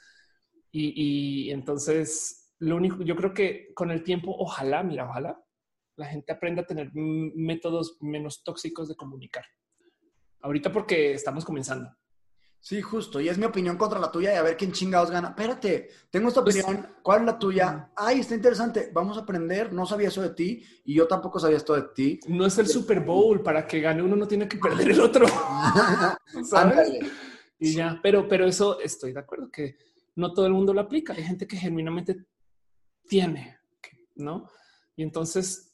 Y, entonces, lo único, yo creo que con el tiempo, ojalá, mira, ojalá la gente aprenda a tener métodos menos tóxicos de comunicar. Ahorita porque estamos comenzando. Sí, justo. Y es mi opinión contra la tuya y a ver quién chingados gana. Espérate, tengo esta pues, opinión. ¿Cuál es la tuya? Ay, está interesante. Vamos a aprender. No sabía eso de ti y yo tampoco sabía esto de ti. No es el Super Bowl. Para que gane uno no tiene que perder el otro. [LAUGHS] ¿Sabes? y ya, pero, pero eso estoy de acuerdo que no todo el mundo lo aplica. Hay gente que genuinamente tiene, ¿no? Y entonces,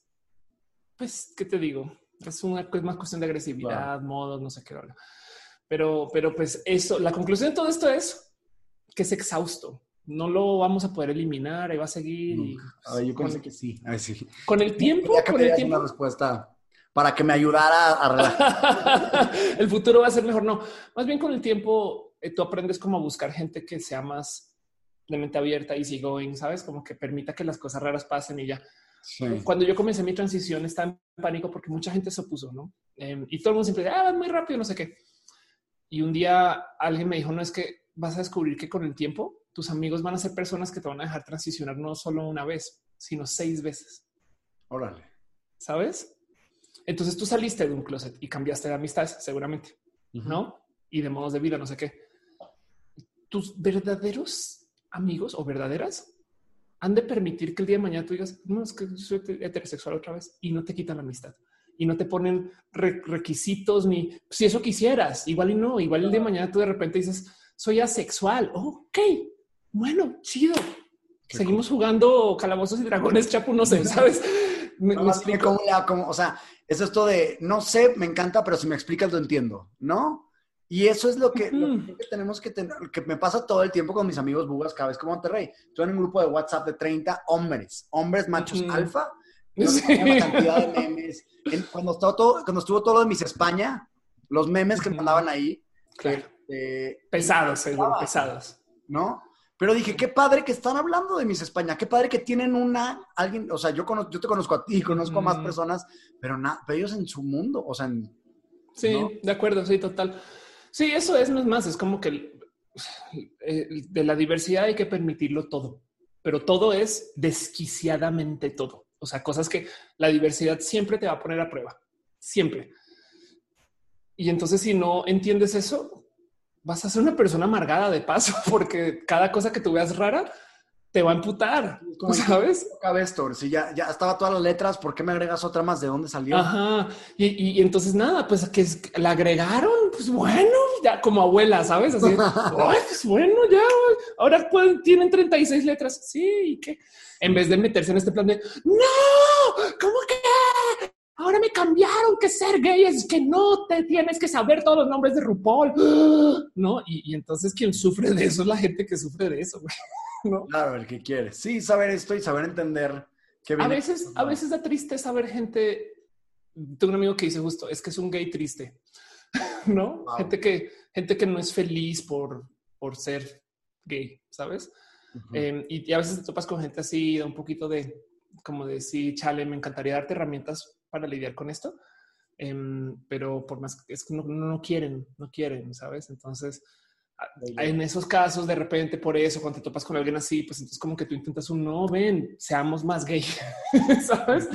pues, ¿qué te digo? Es una es más cuestión de agresividad, modos, no sé qué. Pero, pero pues eso, la conclusión de todo esto es que es exhausto. No lo vamos a poder eliminar, ahí va a seguir. Y, pues, yo creo que sí. Con el tiempo, con el tiempo. Una respuesta para que me ayudara a [LAUGHS] el futuro va a ser mejor. No, más bien con el tiempo eh, tú aprendes como a buscar gente que sea más de mente abierta, easy going, sabes, como que permita que las cosas raras pasen y ya. Cuando yo comencé mi transición estaba en pánico porque mucha gente se opuso, ¿no? Em, y todo el mundo siempre dice, ah, muy rápido, no sé qué. Y un día alguien me dijo, no es que vas a descubrir que con el tiempo tus amigos van a ser personas que te van a dejar transicionar no solo una vez, sino seis veces. Órale. ¿Sabes? Entonces tú saliste de un closet y cambiaste de amistades, seguramente, ¿no? Y de modos de vida, no sé qué. Tus verdaderos amigos o verdaderas han de permitir que el día de mañana tú digas, no, es que soy heterosexual otra vez y no te quitan la amistad y no te ponen requisitos ni si eso quisieras, igual y no, igual el día de mañana tú de repente dices, soy asexual. ok, bueno, chido. Seguimos jugando calabozos y dragones, chapu, no sé, [LAUGHS] sabes? Me, no, cómo, o sea, es esto de no sé, me encanta, pero si me explicas lo entiendo, ¿no? Y eso es lo que, tenemos que tener, que me pasa todo el tiempo con mis amigos bugas cada vez que Monterrey. Estoy en un grupo de WhatsApp de 30 hombres, hombres machos alfa, cantidad de memes. cuando, estuvo todo, cuando estuvo todo lo de Miss España, los memes que mandaban ahí. Claro. Este, pesados, seguro, pesados. ¿No? Pero dije, qué padre que están hablando de Miss España, qué padre que tienen una, alguien, o sea, yo, conozco, yo te conozco a ti, conozco a más personas, pero, na, pero ellos en su mundo, o sea, Sí, de acuerdo, sí, total. Sí, eso es, no es más, es como que de la diversidad hay que permitirlo todo, pero todo es desquiciadamente todo. O sea, cosas que la diversidad siempre te va a poner a prueba, siempre. Y entonces si no entiendes eso, vas a ser una persona amargada de paso, [LAUGHS] porque cada cosa que tú veas rara te va a emputar, ¿Cómo ¿sabes? Vestor, si ya, ya estaba todas las letras, ¿por qué me agregas otra más? ¿De dónde salió? Ajá. Y, y, entonces nada, pues que la agregaron, pues bueno, ya como abuela, ¿sabes? Así, [LAUGHS] pues bueno, ya, ahora pueden, tienen 36 letras. Sí, ¿y qué? En vez de meterse en este plan de, no, ¿cómo que? Ahora me cambiaron que ser gay es que no te tienes que saber todos los nombres de RuPaul, [GASPS] ¿no? Y, y entonces quien sufre de eso es la gente que sufre de eso, güey. Claro, el que quiere. Sí, saber esto y saber entender que a veces, a veces da triste saber gente. Tengo un amigo que dice justo es que es un gay triste, [LAUGHS] no? Gente que, gente que no es feliz por, por ser gay, sabes? Em, y, a veces te topas con gente así, da un poquito de como de sí, chale, me encantaría darte herramientas para lidiar con esto. Em, pero por más es que no, no, quieren, no quieren, sabes? Entonces, en esos casos, de repente, por eso, cuando te topas con alguien así, pues entonces como que tú intentas un no, ven, seamos más gay, [LAUGHS] ¿sabes?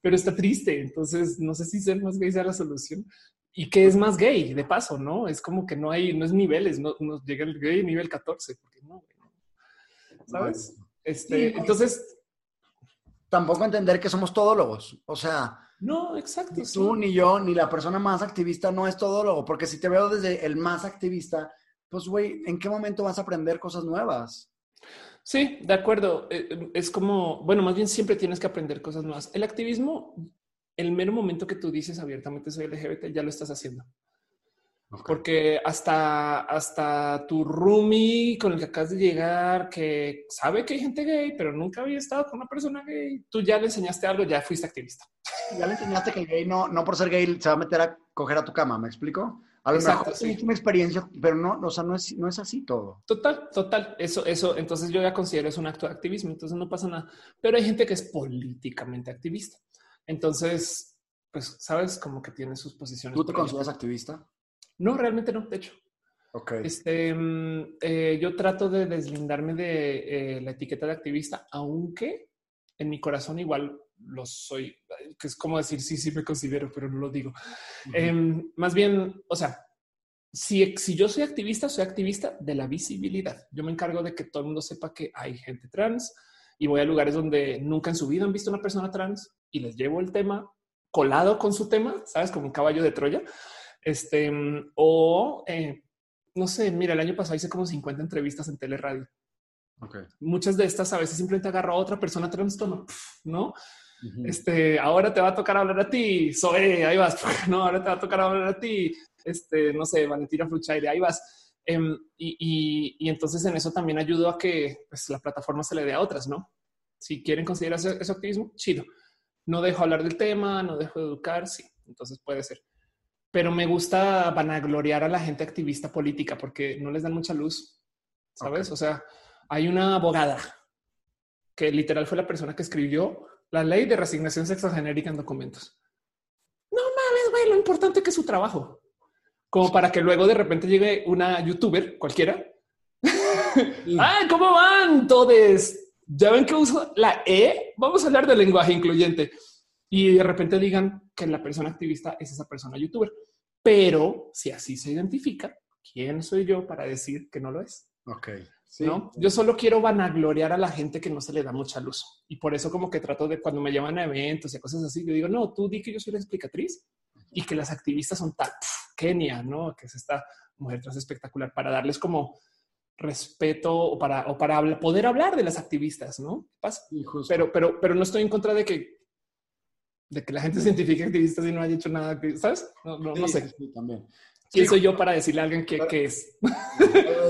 Pero está triste, entonces no sé si ser más gay sea la solución. ¿Y qué es más gay? De paso, ¿no? Es como que no hay, no es niveles, no, no llega el gay nivel 14, porque no, ¿sabes? Este, entonces... Tampoco entender que somos todólogos, o sea... No, exacto. Ni tú, ni yo, ni la persona más activista no es todólogo, porque si te veo desde el más activista, pues, güey, ¿en qué momento vas a aprender cosas nuevas? Sí, de acuerdo. Eh, eh, es como, bueno, más bien siempre tienes que aprender cosas nuevas. El activismo, el mero momento que tú dices abiertamente soy LGBT, ya lo estás haciendo. Porque hasta, hasta tu roomie con el que acabas de llegar, que sabe que hay gente gay, pero nunca había estado con una persona gay, tú ya le enseñaste algo, ya fuiste activista. Ya le enseñaste que el gay no, no por ser gay se va a meter a coger a tu cama, ¿me explico? A lo Exacto, mejor una experiencia, pero no, o sea, no es, no es así todo. Total, total. Eso, eso, entonces yo ya considero es un acto de activismo, entonces no pasa nada. Pero hay gente que es políticamente activista. Entonces, pues, sabes, como que tiene sus posiciones. ¿Tú te consideras activista? No, realmente no, de hecho. Ok. Este, mm, eh, yo trato de deslindarme de eh, la etiqueta de activista, aunque en mi corazón igual lo soy, que es como decir sí, sí me considero, pero no lo digo. Em, más bien, o sea, si, si yo soy activista, soy activista de la visibilidad. Yo me encargo de que todo el mundo sepa que hay gente trans y voy a lugares donde nunca en su vida han visto una persona trans y les llevo el tema colado con su tema, sabes, como un caballo de Troya. Este, o eh, no sé, mira, el año pasado hice como 50 entrevistas en teleradio. Okay. Muchas de estas a veces simplemente agarro a otra persona trans, ¿no? Este, ahora te va a tocar hablar a ti, Zoe, ahí vas, [LAUGHS] no, ahora te va a tocar hablar a ti, este, no sé, Valentina Fluchaire, ahí vas. Em, y, y, entonces en eso también ayudo a que pues, la plataforma se le dé a otras, ¿no? Si quieren considerar ese, activismo, chido. No dejo hablar del tema, no dejo de educar, sí, entonces puede ser. Pero me gusta vanagloriar a la gente activista política porque no les dan mucha luz, ¿sabes? O sea, hay una abogada que literal fue la persona que escribió la ley de resignación sexogenérica en documentos. No mames, güey, lo importante que es su trabajo. Como para que luego de repente llegue una youtuber cualquiera. ¡Ay, [LAUGHS] cómo van todos! Ya ven que uso la E. Vamos a hablar del lenguaje incluyente y de repente digan que la persona activista es esa persona youtuber. Pero si así se identifica, ¿quién soy yo para decir que no lo es? Ok. ¿No? Yo solo quiero vanagloriar a la gente que no se le da mucha luz. Y por eso como que trato de cuando me llaman a eventos y cosas así, yo digo, no, tú di que yo soy la explicatriz y que las activistas son tal, Kenia, ¿no? Que es esta mujer trans espectacular para darles como respeto o para, o para poder hablar de las activistas, ¿no? Pero, pero, pero no estoy en contra de que de que la gente se identifique activista y no haya hecho nada, ¿sabes? No, no, no sé. también. ¿Quién soy yo para decirle a alguien qué, qué es?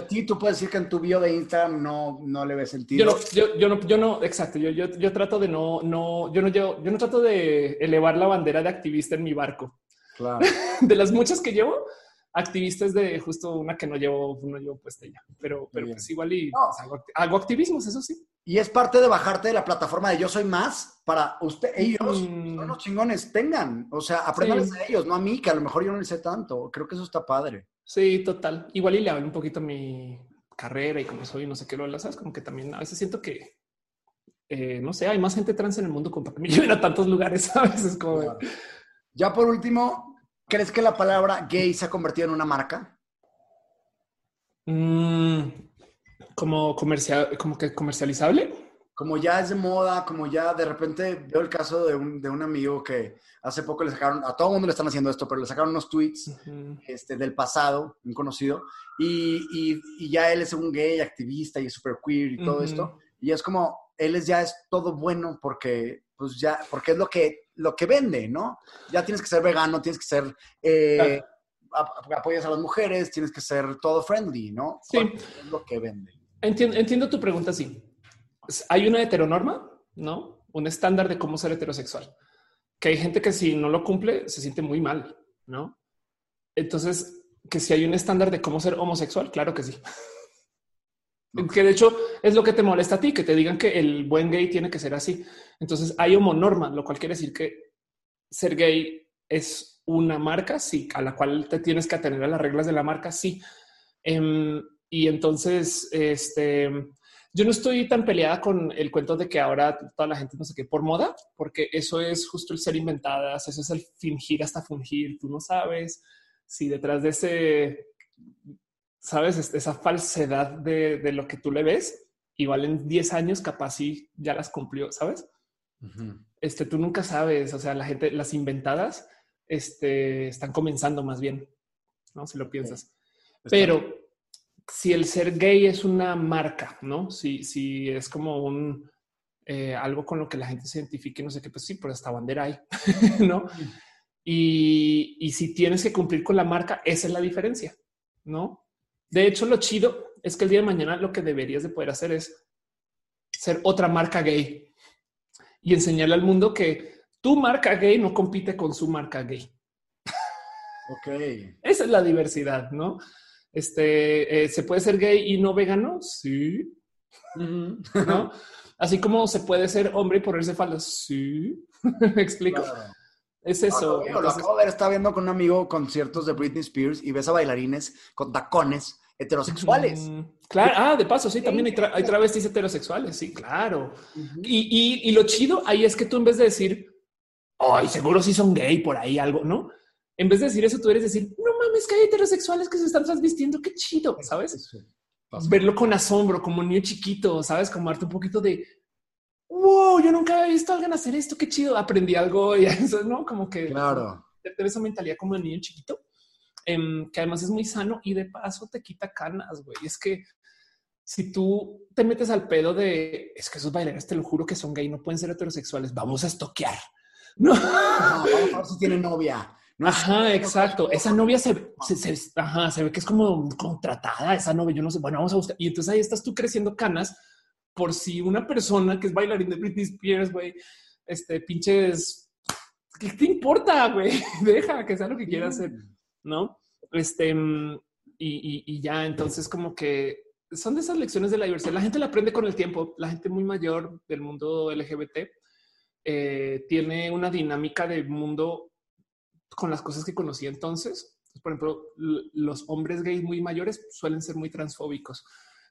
Ti tú puedes decir que en tu bio de Instagram no, no le ves sentido. Yo no, yo, yo no, yo no, exacto. Yo, yo, yo trato de no, no, yo no, yo, yo no trato de elevar la bandera de activista en mi barco. Claro. [LAUGHS] De las muchas que llevo, activistas de justo una que no llevo, no llevo puesta ya, pero, pero pues igual y pues, hago, hago, activismos, eso sí. Y es parte de bajarte de la plataforma de yo soy más para usted, ellos mm. son los chingones, tengan, o sea, aprendan a ellos, no a mí, que a lo mejor yo no les sé tanto. Creo que eso está padre. Sí, total. Igual y le hablo un poquito mi carrera y como soy, no sé qué lo sabes, como que también a veces siento que eh, no sé, hay más gente trans en el mundo como para que me lleven a tantos lugares, [LAUGHS] ¿sabes? Es como... Ya por último, ¿crees que la palabra gay se ha convertido en una marca? Mm, como comercial, como que comercializable. Como ya es de moda, como ya de repente veo el caso de un, de un amigo que hace poco le sacaron, a todo el mundo le están haciendo esto, pero le sacaron unos tweets este, del pasado, un conocido, y, y, ya él es un gay activista y es súper queer y todo esto. Y es como, él es ya es todo bueno porque, pues ya, porque es lo que, lo que vende, ¿no? Ya tienes que ser vegano, tienes que ser, eh, apoyas a las mujeres, tienes que ser todo friendly, ¿no? Sí. Es lo que vende. Entiendo, tu pregunta, sí. Hay una heteronorma, ¿no? Un estándar de cómo ser heterosexual. Que hay gente que si no lo cumple se siente muy mal, ¿no? Entonces, que si hay un estándar de cómo ser homosexual, claro que sí. Que de hecho es lo que te molesta a ti, que te digan que el buen gay tiene que ser así. Entonces hay homonorma, lo cual quiere decir que ser gay es una marca, sí, a la cual te tienes que atener a las reglas de la marca, sí. Em, y entonces, este, yo no estoy tan peleada con el cuento de que ahora toda la gente no sé qué por moda, porque eso es justo el ser inventadas, eso es el fingir hasta fungir. Tú no sabes si detrás de ese, sabes, esa falsedad de, lo que tú le ves, igual en 10 años capaz sí ya las cumplió, sabes? Este tú nunca sabes. O sea, la gente, las inventadas, este están comenzando más bien, no si lo piensas, pero si el ser gay es una marca, no? Si, si es como un eh, algo con lo que la gente se identifique, no sé qué, pues sí, pero esta bandera hay, [LAUGHS] no? Y, y, si tienes que cumplir con la marca, esa es la diferencia, no? De hecho, lo chido es que el día de mañana lo que deberías de poder hacer es ser otra marca gay y enseñarle al mundo que tu marca gay no compite con su marca gay. Ok. Esa es la diversidad, ¿no? Este, eh, ¿se puede ser gay y no vegano? Sí. ¿No? [LAUGHS] Así como se puede ser hombre y ponerse faldas. Sí. [LAUGHS] ¿Me explico? Es eso. lo acabo de ver, estaba viendo con un amigo conciertos de Britney Spears y ves a bailarines con tacones heterosexuales. claro, ah, de paso, sí, también hay, travestis heterosexuales, sí, claro. y, y, lo chido ahí es que tú en vez de decir, ay, seguro sí son gay por ahí algo, ¿no? En vez de decir eso, tú eres decir, no mames, que hay heterosexuales que se están transvistiendo, qué chido, ¿sabes? Verlo con asombro, como un niño chiquito, ¿sabes? Como darte un poquito de, wow, yo nunca había visto a alguien hacer esto, qué chido, aprendí algo [LAUGHS] y eso, ¿no? Como que claro. tener esa mentalidad como de niño chiquito, em, que además es muy sano y de paso te quita canas, güey. Es que si tú te metes al pedo de, es que esos bailarines, te lo juro que son gay, no pueden ser heterosexuales, vamos a estoquear. No, no vamos a ver si tiene novia ajá, exacto. Esa novia se, se, ajá, se ve que es como contratada, esa novia, yo no sé, bueno, vamos a buscar. Y entonces ahí estás tú creciendo canas por si una persona que es bailarín de Britney Spears, güey, este pinches, ¿qué te importa, güey? [LAUGHS] Deja que sea lo que quiera hacer, ¿no? Este, y, y, y ya, entonces como que son de esas lecciones de la diversidad. La gente la aprende con el tiempo. La gente muy mayor del mundo LGBT eh, tiene una dinámica de mundo con las cosas que conocí entonces. Por ejemplo, los hombres gays muy mayores suelen ser muy transfóbicos,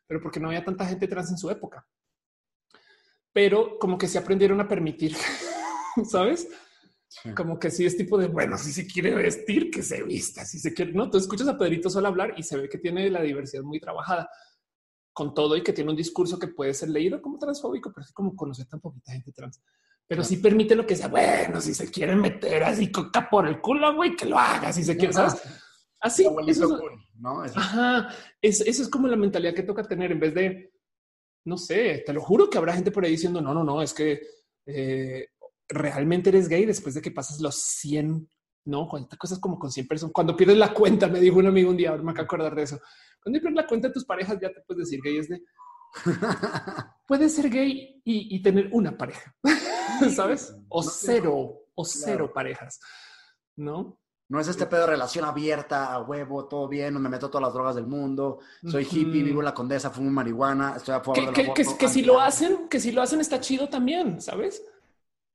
pero porque no había tanta gente trans en su época. Pero como que se aprendieron a permitir, [LAUGHS] ¿sabes? Como que si es tipo de bueno, si se quiere vestir, que se vista, si se quiere, no, tú escuchas a Pedrito solo hablar y se ve que tiene la diversidad muy trabajada con todo y que tiene un discurso que puede ser leído como transfóbico, pero es como conocer tan poquita gente trans. Pero sí permite lo que sea. Bueno, si se quiere meter así coca por el culo, güey, que lo haga. Si se quiere, ¿sabes? Así. Eso es, ¿no? Ajá. eso es como la mentalidad que toca tener en vez de, no sé, te lo juro que habrá gente por ahí diciendo, no, no, no, es que eh, realmente eres gay después de que pasas los 100, no, cuántas cosas como con 100 personas. Cuando pierdes la cuenta, me dijo un amigo un día, ahora me acabo de acordar de eso. Cuando pierdes la cuenta de tus parejas, ya te puedes decir gay. Es de [LAUGHS] puedes ser gay y, tener una pareja, sabes? O cero, o cero parejas, no? No es este pedo de relación abierta, a huevo, todo bien, no me meto todas las drogas del mundo, soy hippie, vivo en la condesa, fumo marihuana, estoy a favor que, que, que, si lo hacen, que si lo hacen está chido también, ¿sabes?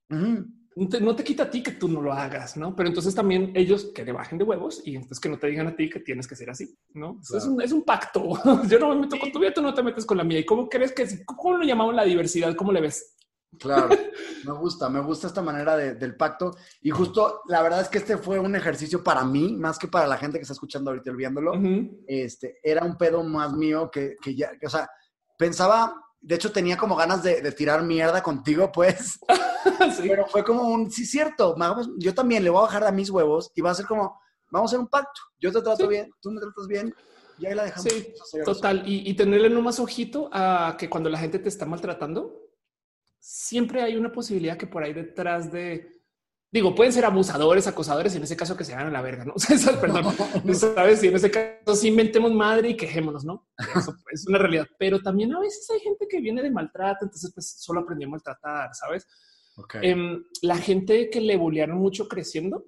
No te, quita a ti que tú no lo hagas, ¿no? Pero entonces también ellos que le bajen de huevos y entonces que no te digan a ti que tienes que ser así, ¿no? Es, un, es, un, pacto. [LAUGHS] Yo no me meto con tu vida, tú no te metes con la mía. ¿Y cómo crees que, cómo lo llamamos la diversidad? ¿Cómo le ves? Claro, [LAUGHS] me gusta, me gusta esta manera del pacto. Y justo la verdad es que este fue un ejercicio para mí, más que para la gente que está escuchando ahorita y viéndolo. Este era un pedo más mío que, que ya, o sea, pensaba de hecho tenía como ganas de, tirar mierda contigo, pues. [LAUGHS] Pero fue como un, sí, cierto, yo también le voy a bajar a mis huevos y va a ser como, vamos a hacer un pacto. Yo te trato bien, tú me tratas bien y ahí la dejamos. Sí, total. Y, y, tenerle no más ojito a que cuando la gente te está maltratando, siempre hay una posibilidad que por ahí detrás de Digo, pueden ser abusadores, acosadores, en ese caso que se hagan a la verga, ¿no? [LAUGHS] Perdón, [LAUGHS] ¿sabes? Si en ese caso sí inventemos madre y quejémonos, ¿no? Eso [LAUGHS] es una realidad. Pero también a veces hay gente que viene de maltrato, entonces pues solo aprendió a maltratar, ¿sabes? Em, la gente que le bullearon mucho creciendo,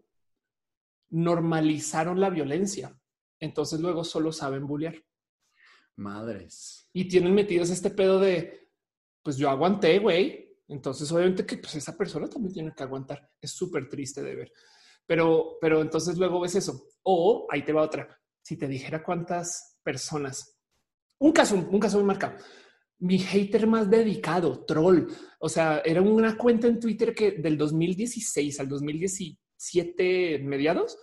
normalizaron la violencia. Entonces luego solo saben bullear. Madres. Y tienen metidos este pedo de, pues yo aguanté, güey, entonces, obviamente que pues, esa persona también tiene que aguantar. Es súper triste de ver. Pero, pero entonces luego ves eso. O ahí te va otra. Si te dijera cuántas personas, un caso, un caso muy marcado. Mi hater más dedicado, troll. O sea, era una cuenta en Twitter que del 2016 al 2017 mediados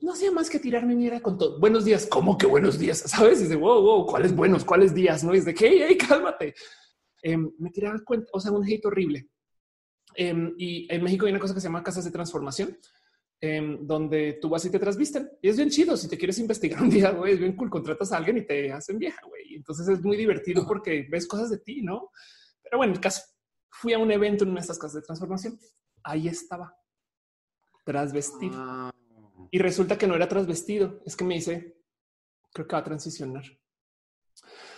no hacía más que tirarme mierda con todo. Buenos días. ¿Cómo que buenos días? Sabes? Y de wow, wow, ¿cuáles buenos? ¿Cuáles días? No es de que hey, cálmate. Em, me tiraba cuenta, o sea, un hate horrible. Em, y en México hay una cosa que se llama casas de transformación, em, donde tú vas y te trasvisten. Y es bien chido. Si te quieres investigar [LAUGHS] un día, güey, es bien cool. Contratas a alguien y te hacen vieja, güey. Entonces es muy divertido porque ves cosas de ti, ¿no? Pero bueno, el caso, fui a un evento en una de estas casas de transformación. Ahí estaba, trasvestido. Y resulta que no era trasvestido. Es que me dice, creo que va a transicionar.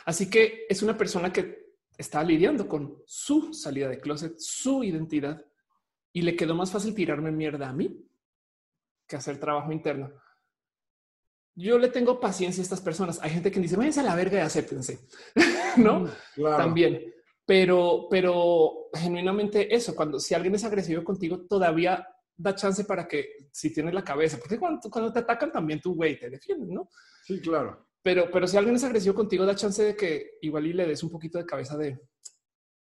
Así que es una persona que estaba lidiando con su salida de closet, su identidad y le quedó más fácil tirarme mierda a mí que hacer trabajo interno. Yo le tengo paciencia a estas personas. Hay gente que dice, váyanse a la verga y acéptense, [LAUGHS] ¿no? Mm, También. Pero, pero genuinamente eso, cuando si alguien es agresivo contigo, todavía da chance para que si tienes la cabeza, porque cuando, cuando te atacan también tu güey te defiende, ¿no? Sí, claro. Pero, pero si alguien es agresivo contigo, da chance de que igual y le des un poquito de cabeza de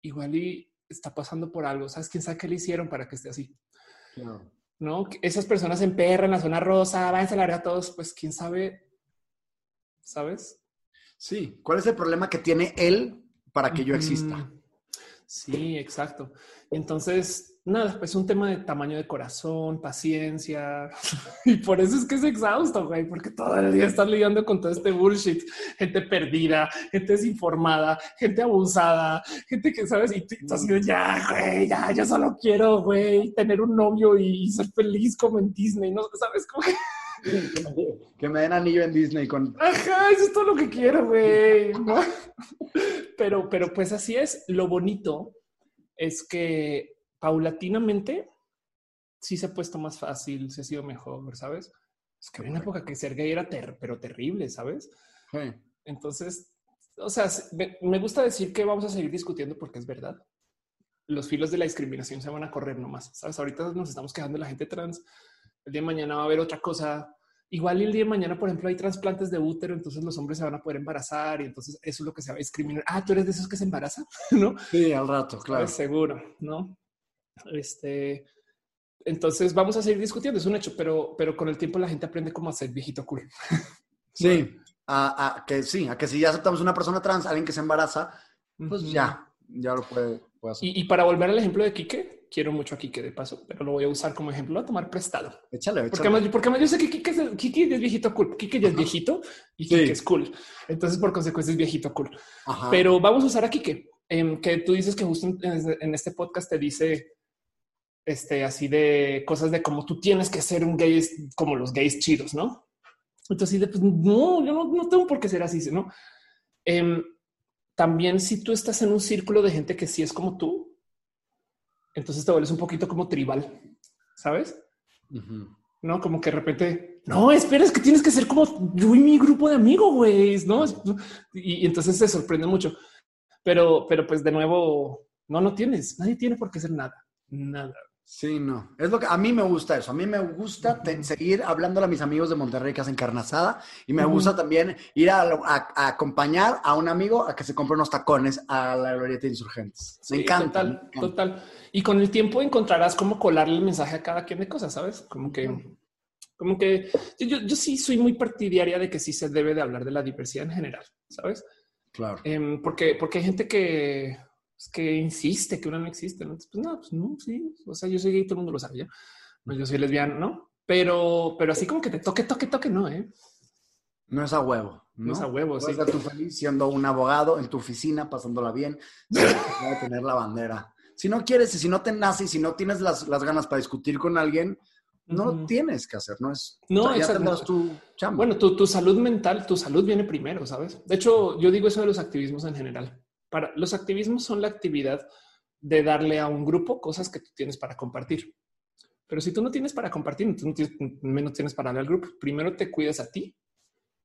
igual y está pasando por algo. Sabes quién sabe qué le hicieron para que esté así. No. no, esas personas en perra en la zona rosa, váyanse a la a todos. Pues quién sabe, sabes? Sí. ¿Cuál es el problema que tiene él para que yo exista? Sí, exacto. Entonces, nada, pues un tema de tamaño de corazón, paciencia. [LAUGHS] y por eso es que es exhausto, güey, porque todo el día estás lidiando con todo este bullshit. Gente perdida, gente desinformada, gente abusada, gente que sabes, y tú así de ya, güey, ya, yo solo quiero, güey, tener un novio y ser feliz como en Disney, ¿no? ¿Sabes cómo? [LAUGHS] que me den anillo en Disney con. Ajá, eso es todo lo que quiero, güey. [LAUGHS] Pero, pero pues así es. Lo bonito es que paulatinamente sí se ha puesto más fácil, se ha sido mejor, ¿sabes? Es que había una época que ser gay era ter pero terrible, ¿sabes? Entonces, o sea, me gusta decir que vamos a seguir discutiendo porque es verdad. Los filos de la discriminación se van a correr nomás. Sabes, ahorita nos estamos quejando de la gente trans. El día de mañana va a haber otra cosa. Igual el día de mañana, por ejemplo, hay trasplantes de útero, entonces los hombres se van a poder embarazar y entonces eso es lo que se va a discriminar. Ah, tú eres de esos que se embarazan, [LAUGHS] ¿no? Sí, al rato, claro. Seguro, ¿no? Este, entonces vamos a seguir discutiendo, es un hecho, pero, pero con el tiempo la gente aprende cómo hacer viejito cool. [LAUGHS] Sí, a, que sí, a que si ya aceptamos una persona trans, alguien que se embaraza, pues ya, ya lo puede, hacer. Y, para volver al ejemplo de Quique, quiero mucho a Quique de paso, pero lo voy a usar como ejemplo a tomar prestado. Échale, échale. Porque además, porque yo sé que Quique es, Quique es viejito cool, Quique ya es viejito y Quique es cool. Entonces, por consecuencia, es viejito cool. Pero vamos a usar a Quique, em, que tú dices que justo en, este podcast te dice este así de cosas de cómo tú tienes que ser un gay como los gays chidos, ¿no? Entonces, pues, no, yo no, tengo por qué ser así, ¿no? Em, también si tú estás en un círculo de gente que sí es como tú, entonces te vuelves un poquito como tribal, ¿sabes? No, como que de repente, no, esperes que tienes que ser como yo y mi grupo de amigos, güey, ¿no? Y, entonces se sorprende mucho. Pero, pero pues de nuevo, no, no tienes, nadie tiene por qué ser nada, nada. Sí, no. Es lo que a mí me gusta eso. A mí me gusta seguir hablando a mis amigos de Monterrey que hacen carnazada y me gusta también ir a, acompañar a un amigo a que se compre unos tacones a la glorieta de insurgentes. Me, encanta, total, total. Y con el tiempo encontrarás cómo colarle el mensaje a cada quien de cosas, sabes? Como que, como que yo, yo, sí soy muy partidaria de que sí se debe de hablar de la diversidad en general, sabes? Claro. Em, porque, porque hay gente que pues, que insiste que una no existe. ¿no? Pues no, pues no, sí. O sea, yo soy gay, todo el mundo lo sabe ya. Pues yo soy lesbiana, ¿no? Pero, pero así como que te toque, toque, toque, no, ¿eh? No es a huevo. No, es a huevo, sí. Feliz siendo un abogado en tu oficina, pasándola bien, [LAUGHS] tener la bandera. Si no quieres y si no te nace y si no tienes las, las ganas para discutir con alguien, no lo tienes que hacer, no es. No, ya tu chamba. Bueno, tu, tu salud mental, tu salud viene primero, sabes? De hecho, yo digo eso de los activismos en general para los activismos son la actividad de darle a un grupo cosas que tú tienes para compartir. Pero si tú no tienes para compartir, tú no tienes, menos tienes para darle al grupo. Primero te cuidas a ti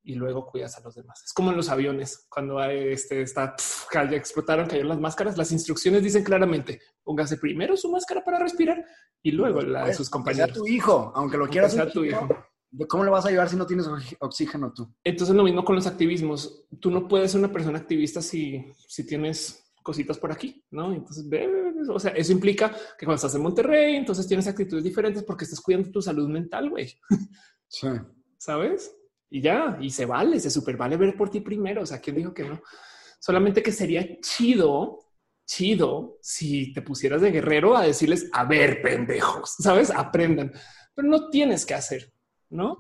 y luego cuidas a los demás. Es como en los aviones, cuando hay este está ya explotaron, cayeron las máscaras. Las instrucciones dicen claramente: póngase primero su máscara para respirar y luego la de sus compañeros. Sea tu hijo, aunque lo quieras ser tu hijo. ¿Cómo le vas a ayudar si no tienes oxígeno tú? Entonces lo mismo con los activismos. Tú no puedes ser una persona activista si, si tienes cositas por aquí, ¿no? Entonces, o sea, eso implica que cuando estás en Monterrey, entonces tienes actitudes diferentes porque estás cuidando tu salud mental, güey. Sí. ¿Sabes? Y ya, y se vale, se super vale ver por ti primero. O sea, ¿quién dijo que no? Solamente que sería chido, chido, si te pusieras de guerrero a decirles, a ver, pendejos, ¿sabes? Aprendan. Pero no tienes que hacer. ¿No?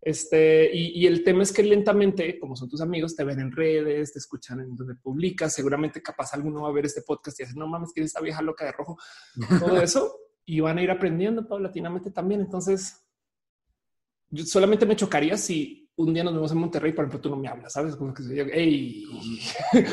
Este, y, el tema es que lentamente, como son tus amigos, te ven en redes, te escuchan en donde publicas, seguramente capaz alguno va a ver este podcast y dice, no mames, que esta vieja loca de rojo, [LAUGHS] todo eso, y van a ir aprendiendo paulatinamente también. Entonces, yo solamente me chocaría si un día nos vemos en Monterrey, por ejemplo, tú no me hablas, ¿sabes? Como que yo, hey, [LAUGHS]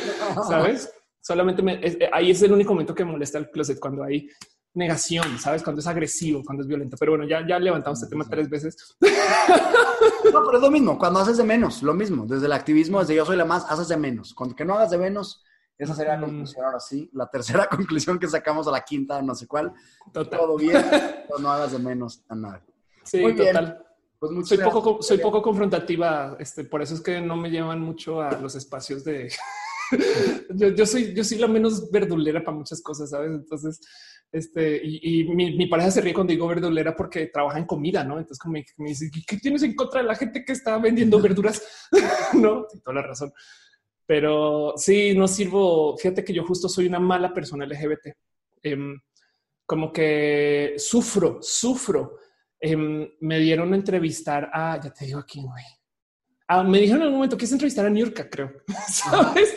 ¿sabes? Solamente me, ahí es el único momento que molesta el closet cuando hay negación, sabes? Cuando es agresivo, cuando es violento. Pero bueno, ya, ya levantamos este tema tres veces. No, pero es lo mismo. Cuando haces de menos, lo mismo. Desde el activismo, desde yo soy la más, haces de menos. Cuando que no hagas de menos, esa sería la mm. conclusión. Ahora sí, la tercera [LAUGHS] conclusión que sacamos a la quinta, no sé cuál. Total. Todo bien, [LAUGHS] pero no hagas de menos a nadie. Sí, total. Pues soy poco, soy poco confrontativa. Este, por eso es que no me llevan mucho a los espacios de. [LAUGHS] yo, soy, yo soy la menos verdulera para muchas cosas, sabes? Entonces, este, y, mi, pareja se ríe cuando digo verdulera porque trabaja en comida, ¿no? Entonces como me, dice, ¿qué tienes en contra de la gente que está vendiendo verduras? [LAUGHS] no, tiene toda la razón. Pero sí, no sirvo. Fíjate que yo justo soy una mala persona LGBT. Em, como que sufro, sufro. Em, me dieron a entrevistar a, ya te digo aquí, güey. Ah, me dijeron en algún momento es entrevistar a Niurka, creo. [LAUGHS] ¿Sabes?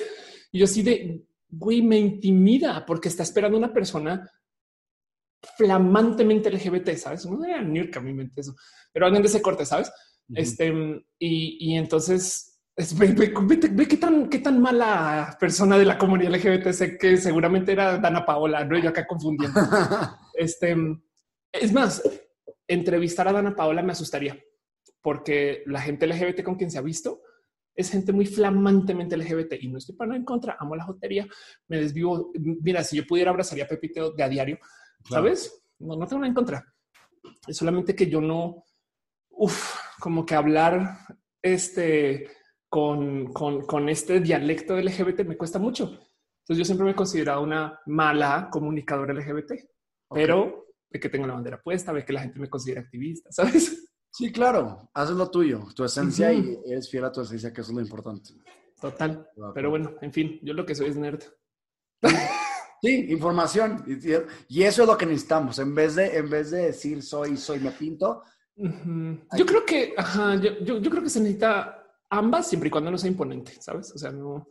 Y yo sí de, güey, me intimida porque está esperando una persona flamantemente LGBT, ¿sabes? No era New York a mi mente eso, pero alguien de ese corte, ¿sabes? Este, y, y entonces ve, ve, qué tan, qué tan mala persona de la comunidad LGBT sé que seguramente era Dana Paola, no yo acá confundiendo. [LAUGHS] este, es más, entrevistar a Dana Paola me asustaría porque la gente LGBT con quien se ha visto es gente muy flamantemente LGBT y no estoy para nada en contra. Amo la jotería, me desvivo. Mira, si yo pudiera abrazaría a Pepito de a diario, sabes? No, no tengo nada en contra. Es solamente que yo no, uff, como que hablar este con, con, con este dialecto LGBT me cuesta mucho. Entonces yo siempre me he considerado una mala comunicadora LGBT, pero de que tengo la bandera puesta, ve que la gente me considera activista, [LAUGHS] ¿sabes? Sí, claro, haces lo tuyo, tu esencia y eres fiel a tu esencia, que eso es lo importante. Total. Pero bueno, en fin, yo lo que soy es nerd. [LAUGHS] Sí, información. Y eso es lo que necesitamos. En vez de, en vez de decir soy, soy, me pinto. Yo creo que, ajá, yo, yo, yo, creo que se necesita ambas siempre y cuando no sea imponente, ¿sabes? O sea, no,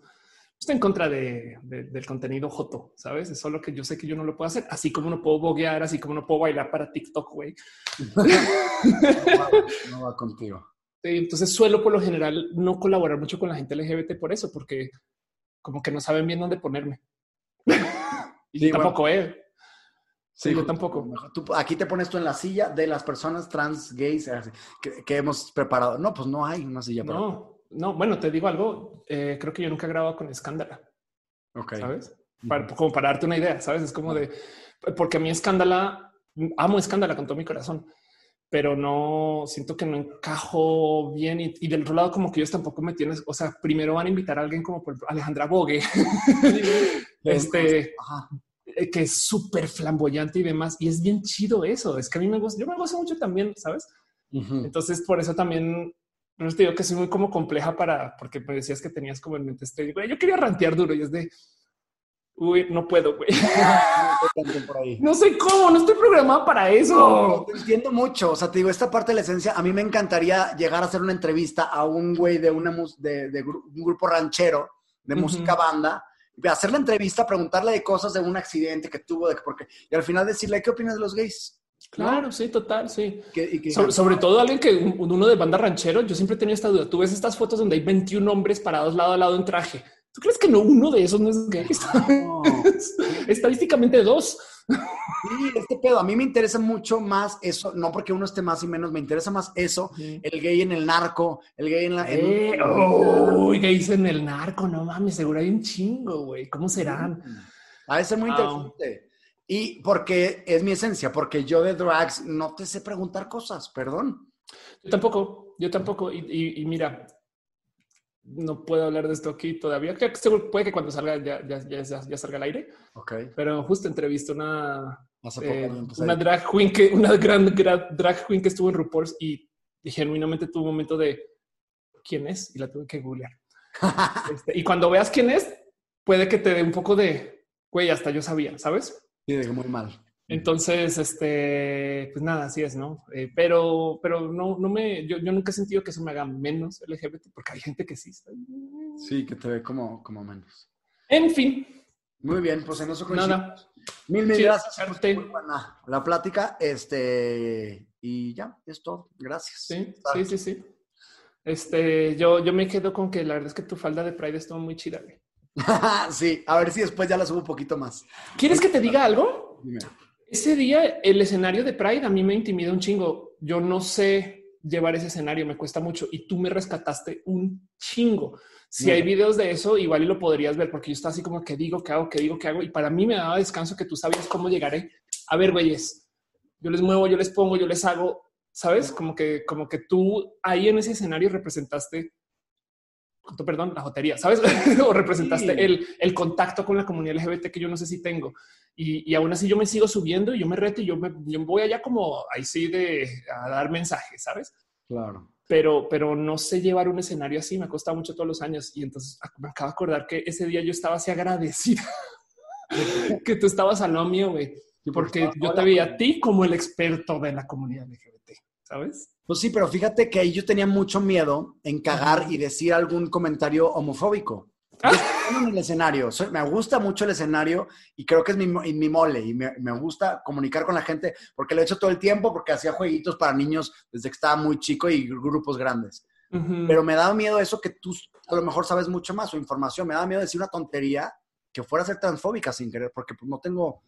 estoy en contra de, del contenido joto, ¿sabes? Es solo que yo sé que yo no lo puedo hacer, así como no puedo boguear, así como no puedo bailar para TikTok, güey. no, va, contigo. entonces suelo por lo general no colaborar mucho con la gente LGBT por eso, porque como que no saben bien dónde ponerme. [LAUGHS] y tampoco, eh. Sí, yo tampoco. aquí te pones tú en la silla de las personas trans, gays que, hemos preparado. No, pues no hay una silla. No, no, bueno, te digo algo. Eh, creo que yo nunca he grabado con escándala. Ok. ¿Sabes? como para darte una idea, ¿sabes? Es como de... Porque a mí escándala, amo escándala con todo mi corazón, pero no siento que no encajo bien. Y, del otro lado, como que ellos tampoco me tienes... O sea, primero van a invitar a alguien como por Alejandra Bogue. [LAUGHS] este... Eh, que es súper flamboyante y demás. Y es bien chido eso. Es que a mí me gusta, yo me gozo mucho también, ¿sabes? Entonces, por eso también no te digo que soy muy como compleja para, porque me decías que tenías como en mente este, güey, yo quería rantear duro y es de, uy, no puedo, güey. [LAUGHS] no sé cómo, no estoy programada para eso. te entiendo mucho. O sea, te digo, esta parte de la esencia, a mí me encantaría llegar a hacer una entrevista a un güey de, una, de, de un grupo ranchero de música banda hacer la entrevista, preguntarle de cosas de un accidente que tuvo, de porque, y al final decirle, ¿qué opinas de los gays? Claro, sí, total, sí. sobre, todo alguien que uno de banda ranchero, yo siempre tenía esta duda. Tú ves estas fotos donde hay 21 hombres parados lado a lado en traje. ¿Tú crees que no uno de esos no es gay? [LAUGHS] Estadísticamente dos. Sí, este pedo. A mí me interesa mucho más eso, no porque uno esté más y menos, me interesa más eso, el gay en el narco, el gay en la. Eh, oh, gays en el narco, no mames, seguro hay un chingo, güey. ¿Cómo serán? A veces muy interesante. Y porque es mi esencia, porque yo de drags no te sé preguntar cosas, perdón. Yo tampoco, yo tampoco. Y, mira, no puedo hablar de esto aquí todavía. Que seguro puede que cuando salga ya, ya, salga al aire. Ok. Pero justo entrevisté una, eh, una drag queen que, una gran, drag queen que estuvo en RuPaul's y genuinamente tuvo un momento de quién es y la tuve que googlear. [LAUGHS] Este, y cuando veas quién es, puede que te dé un poco de güey, hasta yo sabía, sabes? Sí, muy mal. Entonces, este, pues nada, así es, ¿no? Eh, pero, pero no, no me, yo, yo, nunca he sentido que eso me haga menos LGBT, porque hay gente que sí. Sí, que te ve como, como menos. En fin. Muy bien, pues en eso Nada. Mil, mil gracias por la plática. Este, y ya, es todo. Gracias. Sí, sí, sí, sí. Este, yo, yo me quedo con que la verdad es que tu falda de Pride estuvo muy chida. Güey. [LAUGHS] sí, a ver si después ya la subo un poquito más. ¿Quieres que te diga algo? Ese día el escenario de Pride a mí me intimida un chingo. Yo no sé llevar ese escenario, me cuesta mucho y tú me rescataste un chingo. Si hay videos de eso, igual y lo podrías ver porque yo estaba así como que digo, que hago, que digo, que hago. Y para mí me daba descanso que tú sabías cómo llegaré. A ver, güeyes, yo les muevo, yo les pongo, yo les hago, sabes? Como que, como que tú ahí en ese escenario representaste perdón, la jotería, ¿sabes? [LAUGHS] o representaste el, el, contacto con la comunidad LGBT que yo no sé si tengo. Y, y, aún así yo me sigo subiendo y yo me reto y yo me yo voy allá como ahí sí de a dar mensajes, ¿sabes? Claro. Pero, pero no sé llevar un escenario así, me ha costado mucho todos los años. Y entonces me acabo de acordar que ese día yo estaba así agradecida [LAUGHS] que tú estabas al lado mío, güey. porque yo te veía a ti como el experto de la comunidad LGBT, ¿sabes? Pues sí, pero fíjate que yo tenía mucho miedo en cagar y decir algún comentario homofóbico. Ah. en el escenario, me gusta mucho el escenario y creo que es mi, mi mole y me, me, gusta comunicar con la gente porque lo he hecho todo el tiempo porque hacía jueguitos para niños desde que estaba muy chico y grupos grandes. Pero me da miedo eso que tú a lo mejor sabes mucho más o información. Me da miedo decir una tontería que fuera a ser transfóbica sin querer porque pues, no tengo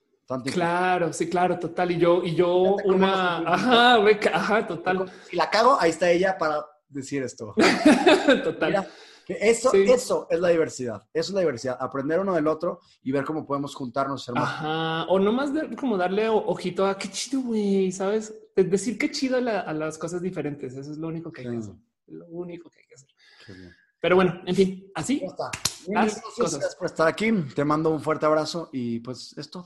Claro, sí, claro, total. Y yo, y yo una, ajá, ajá, total. Si la cago, ahí está ella para decir esto. [LAUGHS] total. Eso, Sí. eso es la diversidad. Eso es la diversidad. Aprender uno del otro y ver cómo podemos juntarnos. Ser más- Ajá. O nomás de- como darle o- ojito a qué chido, güey, ¿sabes? De- decir qué chido a, la- a las cosas diferentes. Eso es lo único que hay que hacer. Lo único que hay que hacer. Qué bien. Pero bueno, en fin, así. Está. Gracias por estar aquí. Te mando un fuerte abrazo y pues es todo.